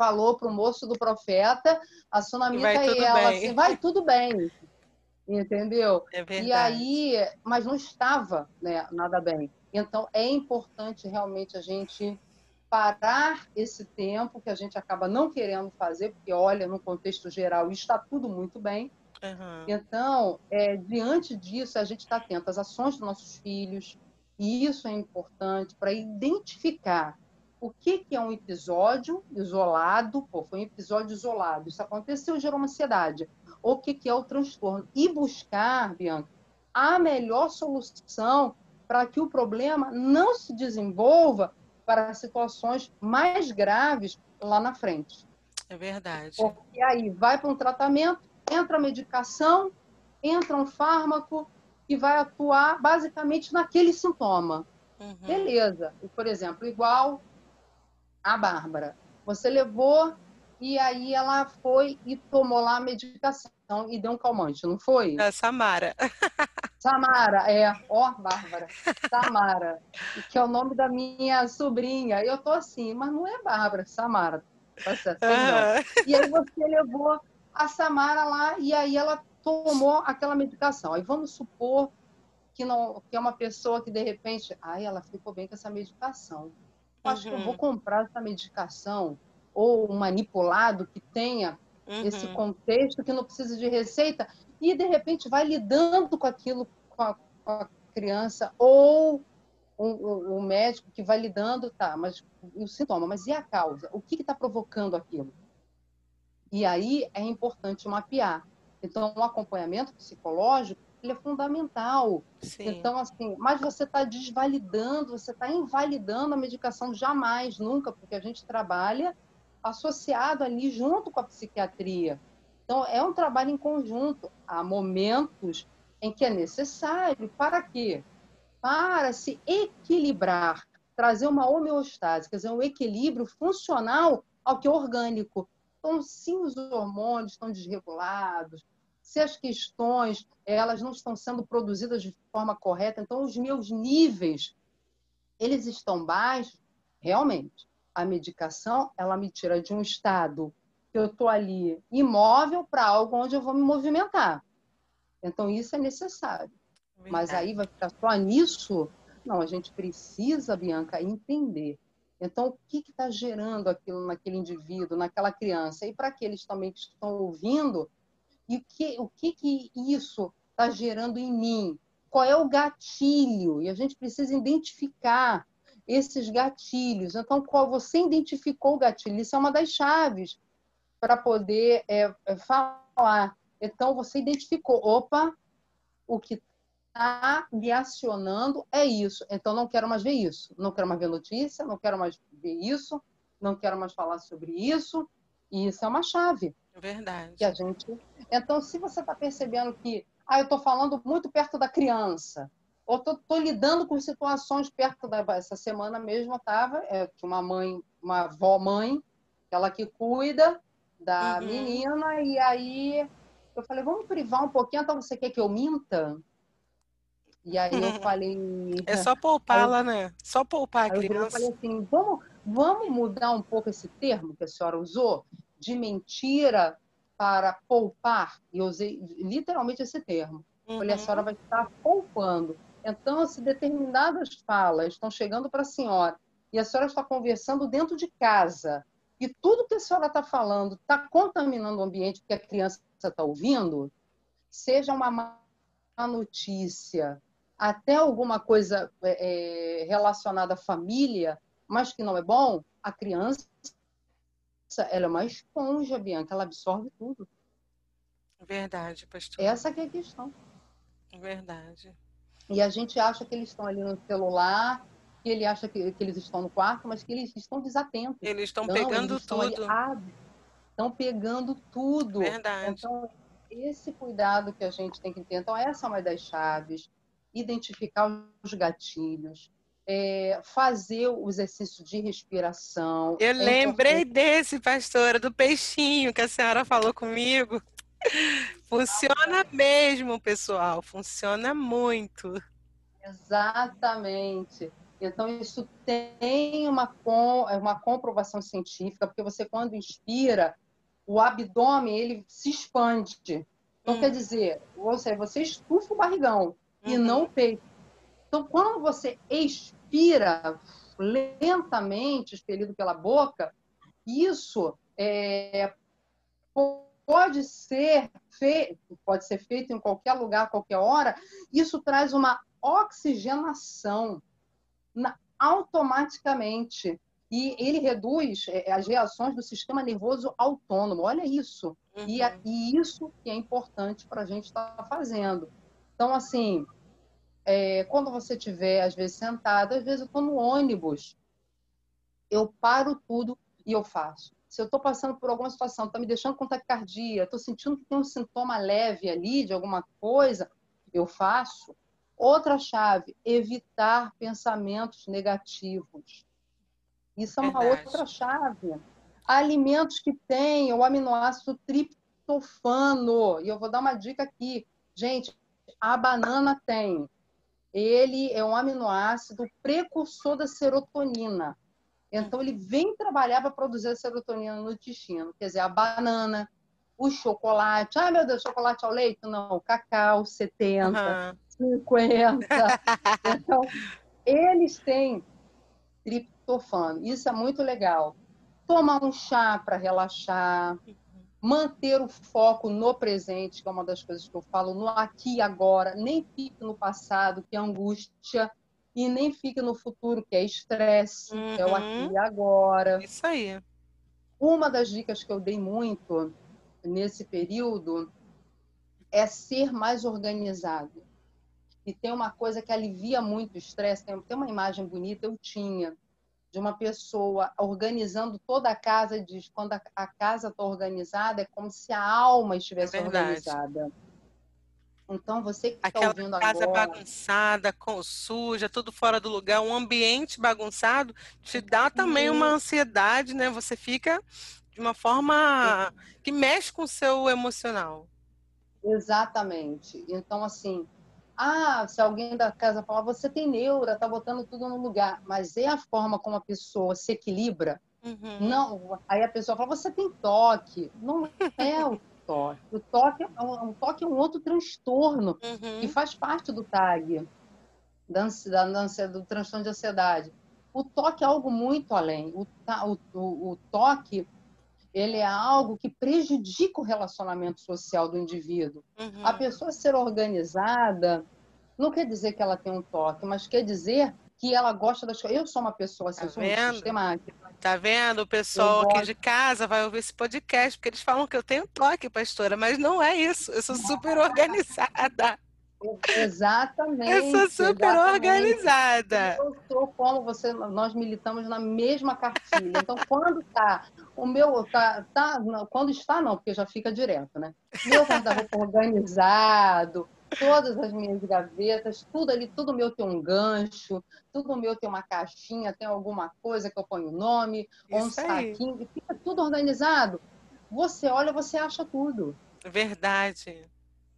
falou para o moço do profeta, a sunamita e, e ela bem. assim, vai tudo bem. Entendeu? É. E aí, mas não estava né, nada bem. Então, é importante realmente a gente parar esse tempo que a gente acaba não querendo fazer, porque, olha, no contexto geral, está tudo muito bem. Uhum. Então, é, diante disso, a gente está atento às ações dos nossos filhos, e isso é importante para identificar o que, que é um episódio isolado, pô, foi um episódio isolado, isso aconteceu, gerou uma ansiedade, o que, que é o transtorno, e buscar, Bianca, a melhor solução para que o problema não se desenvolva para situações mais graves lá na frente. É verdade. Porque aí vai para um tratamento, entra a medicação, entra um fármaco que vai atuar basicamente naquele sintoma. Uhum. Beleza. E, por exemplo, igual a Bárbara. Você levou e aí ela foi e tomou lá a medicação e deu um calmante, não foi? É Samara. *laughs* Samara, é, ó, Bárbara, Samara, que é o nome da minha sobrinha. Eu tô assim, mas não é Bárbara, Samara. Tá certo, uhum. E aí você levou a Samara lá e aí ela tomou aquela medicação. Aí vamos supor que não que é uma pessoa que de repente, ai, ela ficou bem com essa medicação acho que eu vou uhum. comprar essa medicação ou um manipulado que tenha uhum. esse contexto, que não precisa de receita, e de repente vai lidando com aquilo com a, com a criança, ou o um, um, médico que vai lidando, tá, mas o sintoma, mas e a causa? O que está provocando aquilo? E aí é importante mapear. Então, um acompanhamento psicológico ele é fundamental. Sim. Então, assim, mas você está desvalidando, você está invalidando a medicação jamais, nunca, porque a gente trabalha associado ali junto com a psiquiatria. Então, é um trabalho em conjunto. Há momentos em que é necessário. Para quê? Para se equilibrar, trazer uma homeostase, quer dizer, um equilíbrio funcional ao que é orgânico. Então, se os hormônios estão desregulados, se as questões elas não estão sendo produzidas de forma correta, então os meus níveis eles estão baixos, realmente. A medicação ela me tira de um estado que eu estou ali imóvel para algo onde eu vou me movimentar. Então isso é necessário. Verdade. Mas aí vai ficar só nisso? Não, a gente precisa, Bianca, entender. Então, o que está gerando aquilo naquele indivíduo, naquela criança? E para aqueles também que estão ouvindo, e o que, o que, que isso está gerando em mim? Qual é o gatilho? E a gente precisa identificar esses gatilhos. Então, qual você identificou o gatilho? Isso é uma das chaves para poder é, é, falar. Então, você identificou, opa, o que está me acionando é isso. Então, não quero mais ver isso. Não quero mais ver notícia, não quero mais ver isso, não quero mais falar sobre isso. E isso é uma chave. Verdade. Que a gente. Então, se você está percebendo que ah, eu estou falando muito perto da criança, ou estou lidando com situações perto da. Essa semana mesmo eu estava, é, tinha uma mãe, uma avó mãe, ela que cuida da uhum. menina, e aí eu falei, vamos privar um pouquinho, então você quer que eu minta? E aí eu *laughs* falei. É só poupá-la, né? Só poupar a criança. Eu falei assim, vamos, vamos mudar um pouco esse termo que a senhora usou? De mentira para poupar, e eu usei literalmente esse termo. Uhum. Falei, a senhora vai estar poupando. Então, se determinadas falas estão chegando para a senhora e a senhora está conversando dentro de casa e tudo que a senhora está falando está contaminando o ambiente que a criança está ouvindo, seja uma má notícia, até alguma coisa é, é relacionada à família, mas que não é bom, a criança ela é uma esponja, Bianca, ela absorve tudo. Verdade, pastor. Essa que é a questão. Verdade. E a gente acha que eles estão ali no celular, que ele acha que, que eles estão no quarto, mas que eles estão desatentos. Eles estão pegando eles tudo. Estão, ali, estão pegando tudo. Verdade. Então, esse cuidado que a gente tem que ter. Então, essa é uma das chaves. Identificar os gatilhos, é, fazer o exercício de respiração. Eu é lembrei importante... desse, pastora, do peixinho que a senhora falou comigo. *laughs* Funciona mesmo, pessoal. Funciona muito. Exatamente. Então, isso tem uma, uma comprovação científica, porque você, quando inspira, o abdômen ele se expande. Então, hum. quer dizer, você, você estufa o barrigão uhum. e não o peito. Então, quando você expira lentamente, expelido pela boca, isso é, pode ser feito, pode ser feito em qualquer lugar, qualquer hora. Isso traz uma oxigenação na, automaticamente. E ele reduz é, as reações do sistema nervoso autônomo. Olha isso. Uhum. E, e, isso que é importante para a gente estar tá fazendo. Então, assim, é, quando você estiver, às vezes, sentado, às vezes eu estou no ônibus, eu paro tudo e eu faço. Se eu estou passando por alguma situação, está me deixando com taquicardia, estou sentindo que tem um sintoma leve ali de alguma coisa, eu faço. Outra chave, evitar pensamentos negativos. Isso é uma Verdade. outra chave. Alimentos que têm o aminoácido triptofano. E eu vou dar uma dica aqui. Gente, a banana tem. Ele é um aminoácido precursor da serotonina. Então, ele vem trabalhar para produzir a serotonina no intestino. Quer dizer, a banana, o chocolate. Ah, meu Deus, chocolate ao leite? Não, cacau, 70. Uhum. 50. então, eles têm triptofano. Isso é muito legal. Tomar um chá para relaxar, manter o foco no presente, que é uma das coisas que eu falo, no aqui e agora. Nem fique no passado, que é angústia, e nem fique no futuro, que é estresse, uhum. que é o aqui uhum. e agora. Isso aí. Uma das dicas que eu dei muito nesse período é ser mais organizado. E tem uma coisa que alivia muito o estresse. Tem, tem uma imagem bonita, eu tinha, de uma pessoa organizando toda a casa. Diz quando a, casa está organizada, é como se a alma estivesse é organizada. Então, você que está ouvindo casa agora... bagunçada, com, suja, tudo fora do lugar, um ambiente bagunçado, te dá também uma ansiedade, né? Você fica de uma forma que mexe com o seu emocional. Exatamente. Então, assim, ah, se alguém da casa falar, você tem neura, tá botando tudo no lugar, mas é a forma como a pessoa se equilibra. Uhum. Não, aí a pessoa fala, você tem toque. Não é o *laughs* toque. O toque é um, um toque é um outro transtorno uhum. que faz parte do TAG, da, da, do transtorno de ansiedade. O toque é algo muito além. O, o, o toque ele é algo que prejudica o relacionamento social do indivíduo. Uhum. A pessoa ser organizada não quer dizer que ela tem um toque, mas quer dizer que ela gosta das coisas. Eu sou uma pessoa assim, tá sou muito sistemática. Tá vendo? O pessoal aqui de casa vai ouvir esse podcast, porque eles falam que eu tenho toque, pastora, mas não é isso. Eu sou super organizada. Exatamente. Eu sou super exatamente. organizada. Eu sou como você, nós militamos na mesma cartilha. Então, quando tá, o meu tá, tá quando está não, porque já fica direto, né? Meu guarda-roupa organizado, todas as minhas gavetas, tudo ali, tudo meu tem um gancho, tudo meu tem uma caixinha, tem alguma coisa que eu ponho o nome, ou um saquinho, fica tudo organizado. Você olha, você acha tudo. Verdade.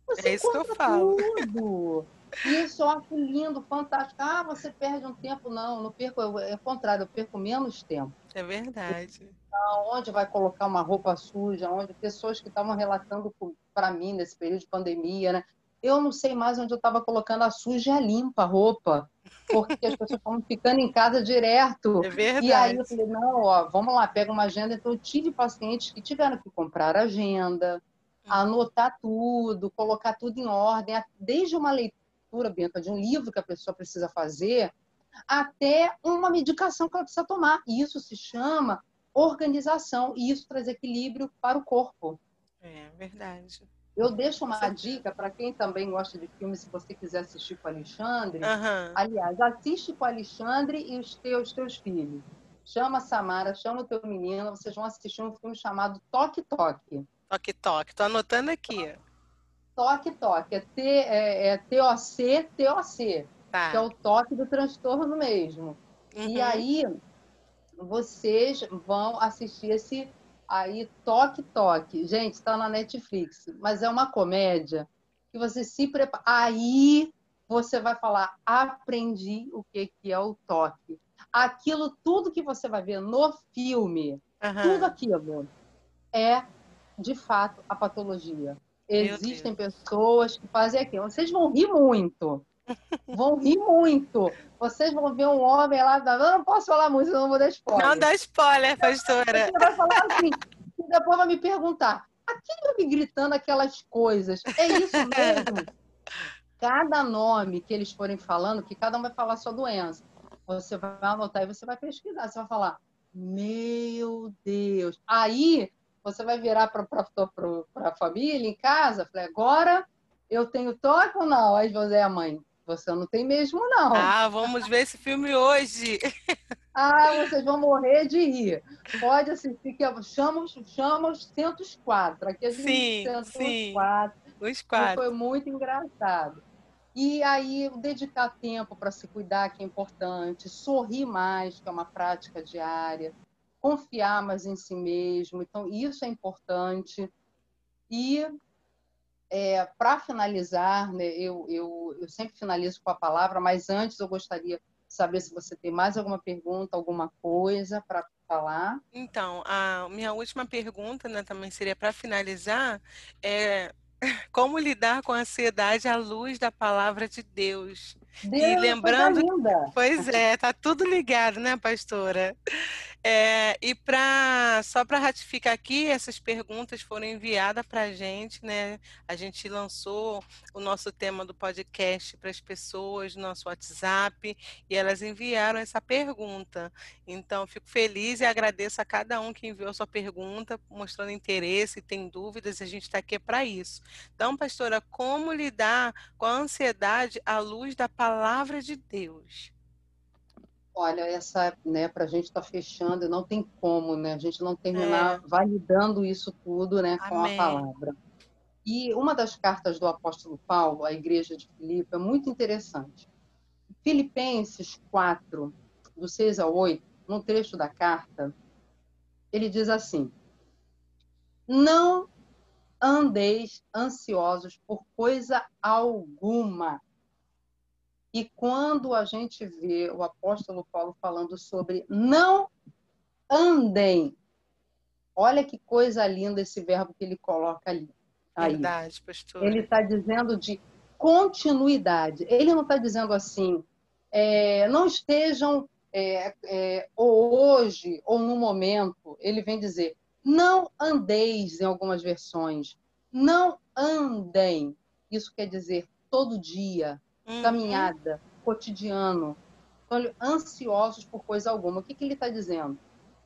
Você é isso que eu falo. Tudo. *laughs* Isso eu acho lindo, fantástico. Ah, você perde um tempo. Não, não perco, é o contrário, eu perco menos tempo. É verdade. Então, onde vai colocar uma roupa suja? Onde pessoas que estavam relatando para mim nesse período de pandemia, né? eu não sei mais onde eu estava colocando a suja e a limpa a roupa, porque as pessoas estavam ficando em casa direto. É verdade. E aí eu falei, não, ó, vamos lá, pega uma agenda. Então eu tive pacientes que tiveram que comprar agenda. Anotar tudo, colocar tudo em ordem, desde uma leitura, Bianca, de um livro que a pessoa precisa fazer, até uma medicação que ela precisa tomar. E isso se chama organização, e isso traz equilíbrio para o corpo. É verdade. Eu deixo uma dica para quem também gosta de filme, se você quiser assistir com o Alexandre. Aham. Aliás, assiste com o Alexandre e os teus, teus filhos. Chama a Samara, chama o teu menino, vocês vão assistir um filme chamado Toque Toque. Toque, toque. Tô anotando aqui. Toque Toque, é, T, é, é TOC, TOC, Tá. que é o toque do transtorno mesmo. E Uhum. aí vocês vão assistir esse aí Toque Toque. Gente, está na Netflix, mas é uma comédia que você se prepara. Aí você vai falar: aprendi o que que é o toque. Aquilo tudo que você vai ver no filme, Aham. tudo aquilo é de fato a patologia. Existem pessoas que fazem aquilo. Vocês vão rir muito. Vão rir muito. Vocês vão ver um homem lá. Eu não posso falar muito, senão eu vou dar spoiler. Não dá spoiler, pastora. Você vai falar assim. E depois vai me perguntar: aquele homem gritando aquelas coisas, é isso *laughs* mesmo? Cada nome que eles forem falando, que cada um vai falar sua doença. Você vai anotar e você vai pesquisar. Você vai falar: Meu Deus. Aí você vai virar para a família em casa. Falei: Agora eu tenho toque ou não? Aí você é a mãe. Você não tem mesmo, não. Ah, vamos ver esse filme hoje. *laughs* Ah, vocês vão morrer de rir. Pode assistir, que eu chamo, chama os 104. Aqui a gente Sim, sim. 104. Os E quatro. foi muito engraçado. E aí, dedicar tempo para se cuidar, que é importante. Sorrir mais, que é uma prática diária. Confiar mais em si mesmo. Então, isso é importante. E, para finalizar, né, eu, eu, eu sempre finalizo com a palavra, mas antes eu gostaria de saber se você tem mais alguma pergunta, alguma coisa para falar. Então, a minha última pergunta, né, também seria para finalizar, é *laughs* como lidar com a ansiedade à luz da palavra de Deus? Deus, lembrando- coisa linda. Pois é, tá tudo ligado, né, pastora? É, e para só para ratificar aqui, essas perguntas foram enviadas para a gente, né? A gente lançou o nosso tema do podcast para as pessoas no nosso WhatsApp e elas enviaram essa pergunta. Então, fico feliz e agradeço a cada um que enviou sua pergunta, mostrando interesse, tem dúvidas, a gente está aqui para isso. Então, pastora, como lidar com a ansiedade à luz da palavra de Deus? Olha, essa, né, para a gente estar fechando, não tem como, né? A gente não terminar validando isso tudo, né, com Amém. a palavra. E uma das cartas do apóstolo Paulo à igreja de Filipe é muito interessante. Filipenses 4, do 6 ao 8, no trecho da carta, ele diz assim: Não andeis ansiosos por coisa alguma. E quando a gente vê o apóstolo Paulo falando sobre não andem, olha que coisa linda esse verbo que ele coloca ali. Aí. Verdade, pastor. Ele está dizendo de continuidade. Ele não está dizendo assim, é, não estejam é, é, ou hoje ou no momento. Ele vem dizer, não andeis em algumas versões, não andem. Isso quer dizer todo dia, Uhum. caminhada, cotidiano. Então, ansiosos por coisa alguma. O que, que ele está dizendo?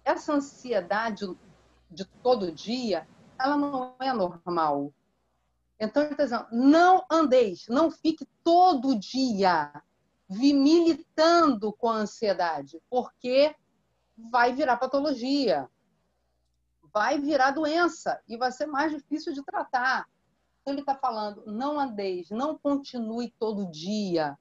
Essa ansiedade de todo dia, ela não é normal. Então, ele está dizendo, não andeis, não fique todo dia militando com a ansiedade, porque vai virar patologia, vai virar doença e vai ser mais difícil de tratar. Então, ele está falando, não andeis, não continue todo dia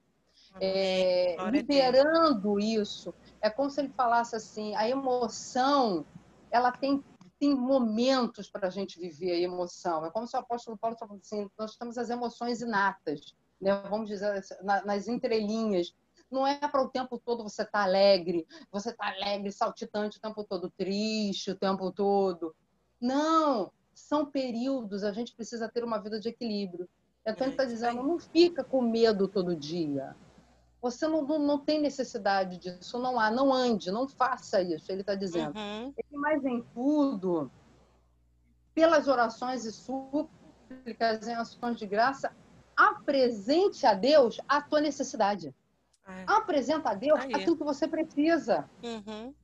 é, a Deus. liberando isso. É como se ele falasse assim, a emoção, ela tem, tem momentos para a gente viver a emoção. É como se o apóstolo Paulo falando assim, nós temos as emoções inatas, né? vamos dizer, na- nas entrelinhas. Não é para o tempo todo você estar alegre, você estar alegre, saltitante o tempo todo, triste o tempo todo. Não, são períodos, a gente precisa ter uma vida de equilíbrio. Então ele está dizendo, não fica com medo todo dia. Você não, não, não tem necessidade disso, não há, não ande, não faça isso, ele está dizendo. Uhum. E mais em tudo, pelas orações e súplicas em ações de graça, apresente a Deus a tua necessidade. É. Apresenta a Deus Aí. aquilo que você precisa. Uhum.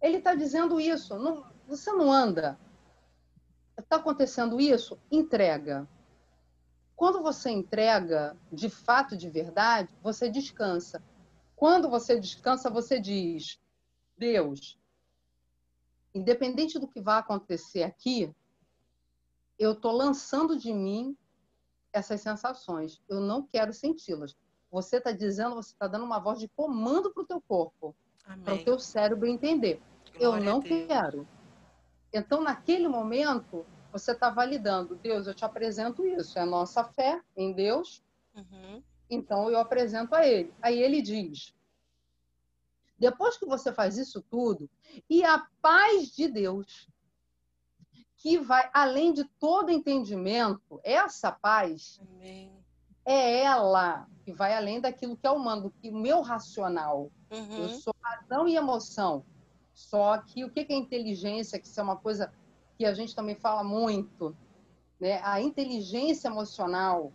Ele está dizendo isso. Não- você não anda. Está acontecendo isso? Entrega. Quando você entrega de fato, de verdade, você descansa. Quando você descansa, você diz: Deus, independente do que vai acontecer aqui, eu estou lançando de mim essas sensações. Eu não quero senti-las. Você está dizendo, você está dando uma voz de comando para o teu corpo, para o teu cérebro entender. Glória eu não quero. Então, naquele momento, você está validando. Deus, eu te apresento isso. É a nossa fé em Deus. Uhum. Então, eu apresento a Ele. Aí ele diz: depois que você faz isso tudo, e a paz de Deus, que vai além de todo entendimento, essa paz Amém. é ela que vai além daquilo que é humano, que o meu racional. Uhum. Eu sou razão e emoção. Só que o que é inteligência, que isso é uma coisa que a gente também fala muito, né? A inteligência emocional.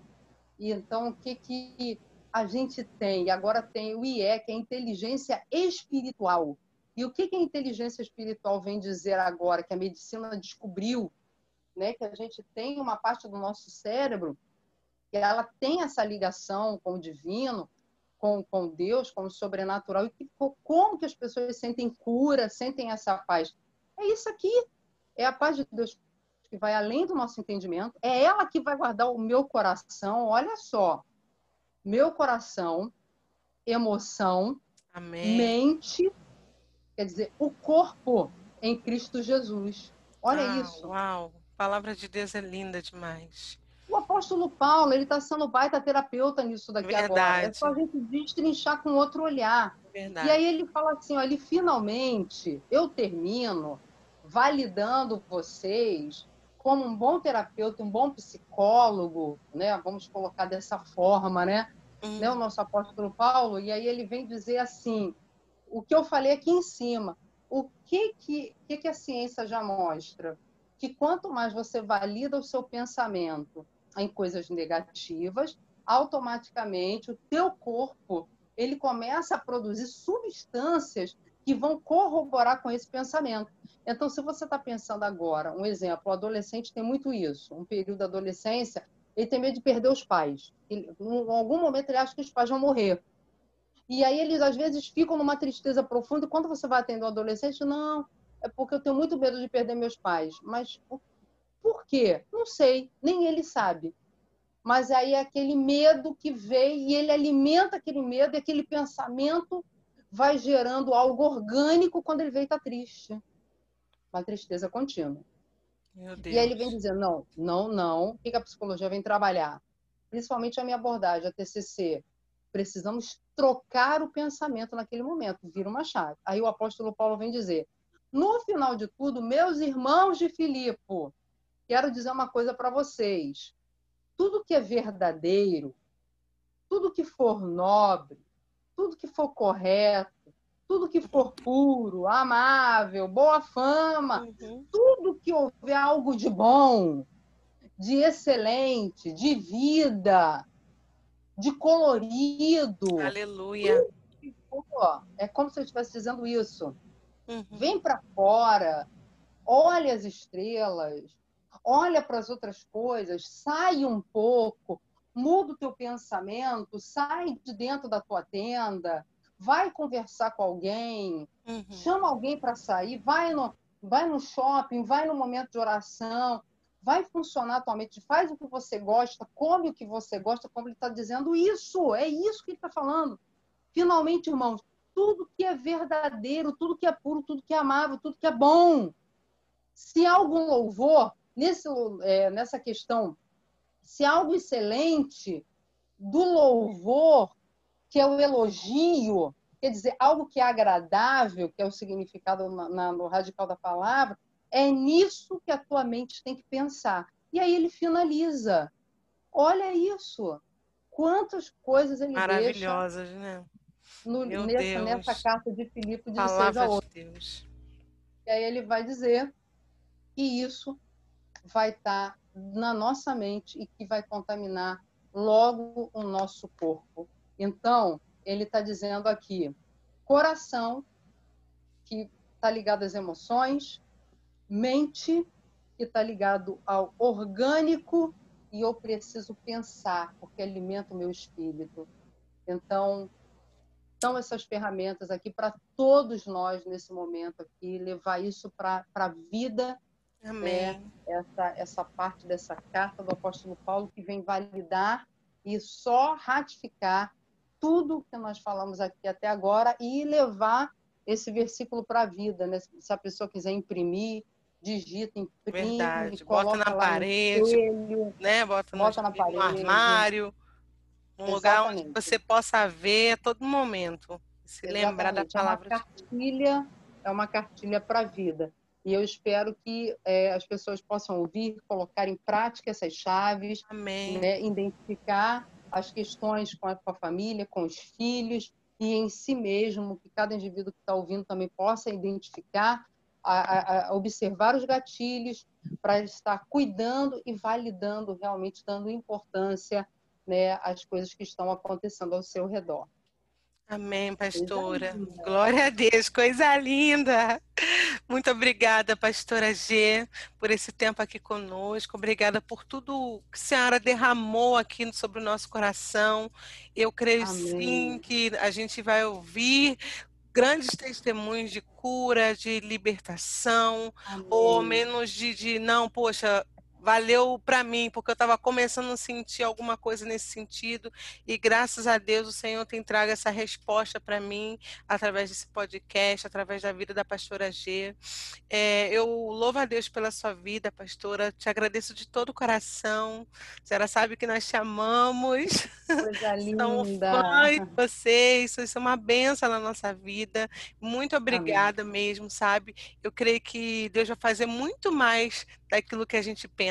E então o que que a gente tem? Agora tem o IE, que é inteligência espiritual. E o que que a inteligência espiritual vem dizer agora que a medicina descobriu, né? Que a gente tem uma parte do nosso cérebro que ela tem essa ligação com o divino, com, com Deus, com o sobrenatural, e que, como que as pessoas sentem cura, sentem essa paz. É isso aqui, é a paz de Deus que vai além do nosso entendimento, é ela que vai guardar o meu coração, olha só, meu coração, emoção, Amém. mente, quer dizer, o corpo em Cristo Jesus. Olha ah, isso. Uau, a palavra de Deus é linda demais. O apóstolo Paulo, ele está sendo baita terapeuta nisso daqui Verdade. agora. É só a gente destrinchar com outro olhar. Verdade. E aí ele fala assim, olha, finalmente eu termino validando vocês como um bom terapeuta, um bom psicólogo, né? Vamos colocar dessa forma, né? Né? O nosso apóstolo Paulo. E aí ele vem dizer assim, o que eu falei aqui em cima. O que que, que, que a ciência já mostra? Que quanto mais você valida o seu pensamento em coisas negativas, automaticamente o teu corpo ele começa a produzir substâncias que vão corroborar com esse pensamento. Então, se você está pensando agora, um exemplo, o adolescente tem muito isso, um período da adolescência, ele tem medo de perder os pais. Ele, em algum momento ele acha que os pais vão morrer. E aí eles às vezes ficam numa tristeza profunda. E quando você vai atender o adolescente, não, é porque eu tenho muito medo de perder meus pais. Mas por quê? Não sei, nem ele sabe. Mas aí é aquele medo que veio e ele alimenta aquele medo e aquele pensamento vai gerando algo orgânico quando ele veio estar tá triste. Uma tristeza contínua. E aí ele vem dizendo, não, não, não. O que a psicologia vem trabalhar? Principalmente a minha abordagem, a TCC. Precisamos trocar o pensamento naquele momento, vira uma chave. Aí o apóstolo Paulo vem dizer, no final de tudo, meus irmãos de Filipe, quero dizer uma coisa para vocês. Tudo que é verdadeiro, tudo que for nobre, tudo que for correto, tudo que for puro, amável, boa fama, uhum. tudo que houver algo de bom, de excelente, de vida, de colorido. Aleluia. For, é como se eu estivesse dizendo isso. Uhum. Vem para fora, olha as estrelas, olha para as outras coisas, sai um pouco, muda o teu pensamento, sai de dentro da tua tenda, vai conversar com alguém, uhum. chama alguém para sair, vai no, vai no shopping, vai no momento de oração, vai funcionar atualmente, faz o que você gosta, come o que você gosta, como ele está dizendo isso, é isso que ele está falando. Finalmente, irmãos, tudo que é verdadeiro, tudo que é puro, tudo que é amável, tudo que é bom. Se há algum louvor, nesse, é, nessa questão, se algo excelente do louvor, que é o elogio, quer dizer, algo que é agradável, que é o significado na, na, no radical da palavra, é nisso que a tua mente tem que pensar. E aí ele finaliza. Olha isso. Quantas coisas ele Maravilhosas, deixa né? No, nessa, nessa, carta de Filipe de Palavra 6 a 8. De Deus. E aí ele vai dizer que isso vai estar na nossa mente e que vai contaminar logo o nosso corpo. Então, ele está dizendo aqui, coração, que está ligado às emoções, mente, que está ligado ao orgânico, e eu preciso pensar, porque alimenta o meu espírito. Então, são essas ferramentas aqui para todos nós nesse momento aqui, levar isso para a vida. Amém. Né? Essa, essa parte dessa carta do apóstolo Paulo que vem validar e só ratificar tudo que nós falamos aqui até agora e levar esse versículo para a vida, né? Se a pessoa quiser imprimir, digita, imprime, Verdade. bota na parede, espelho, né? Bota, bota no, na parede, no armário, um lugar onde você possa ver a todo momento, se Exatamente. lembrar da palavra. É uma cartilha, é uma cartilha para a vida. E eu espero que é, as pessoas possam ouvir, colocar em prática essas chaves, né? identificar as questões com a, com a família, com os filhos, e em si mesmo, que cada indivíduo que está ouvindo também possa identificar, a, a observar os gatilhos, para estar cuidando e validando, realmente dando importância né, às coisas que estão acontecendo ao seu redor. Amém, pastora. Glória a Deus, coisa linda. Muito obrigada, pastora G, por esse tempo aqui conosco. Obrigada por tudo que a senhora derramou aqui sobre o nosso coração. Eu creio Amém. sim que a gente vai ouvir grandes testemunhos de cura, de libertação, Amém. ou menos de, de não, poxa, valeu para mim, porque eu estava começando a sentir alguma coisa nesse sentido, e graças a Deus o Senhor tem trago essa resposta para mim através desse podcast, através da vida da pastora G. É, eu louvo a Deus pela sua vida, pastora, te agradeço de todo o coração. A senhora sabe que nós te amamos. Coisa *laughs* linda. Somos fãs de vocês, isso é uma benção na nossa vida. Muito obrigada Amém. mesmo, sabe? Eu creio que Deus vai fazer muito mais daquilo que a gente pensa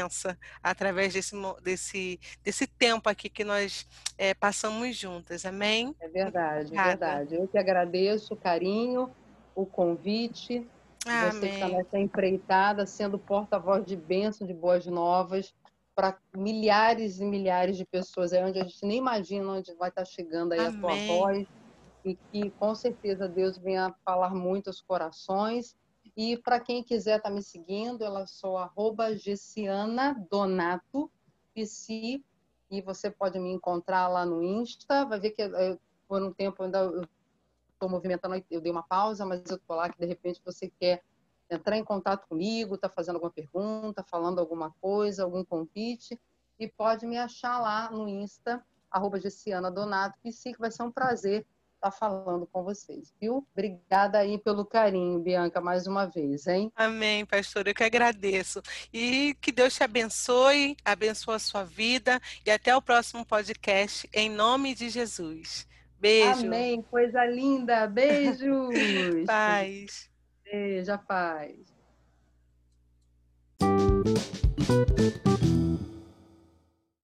através desse, desse, desse tempo aqui que nós é, passamos juntas. Amém? É verdade, é verdade. Eu que agradeço o carinho, o convite. Amém. Você está nessa empreitada, sendo porta-voz de bênção, de boas novas para milhares e milhares de pessoas, é onde a gente nem imagina onde vai estar chegando aí Amém. a tua voz e que com certeza Deus venha falar muito aos corações e para quem quiser estar tá me seguindo, ela sou arroba Gessiana Donato PC, e você pode me encontrar lá no Insta. Vai ver que eu, por um tempo ainda estou movimentando, eu dei uma pausa, mas eu estou lá que de repente você quer entrar em contato comigo, está fazendo alguma pergunta, falando alguma coisa, algum convite, e pode me achar lá no Insta, arroba Gessiana Donato que vai ser um prazer estar tá falando com vocês, viu? Obrigada aí pelo carinho, Bianca, mais uma vez, hein? Amém, pastor, eu que agradeço. E que Deus te abençoe, abençoe a sua vida e até o próximo podcast, em nome de Jesus. Beijo. Amém, coisa linda. Beijos. *laughs* paz. Beijo, paz.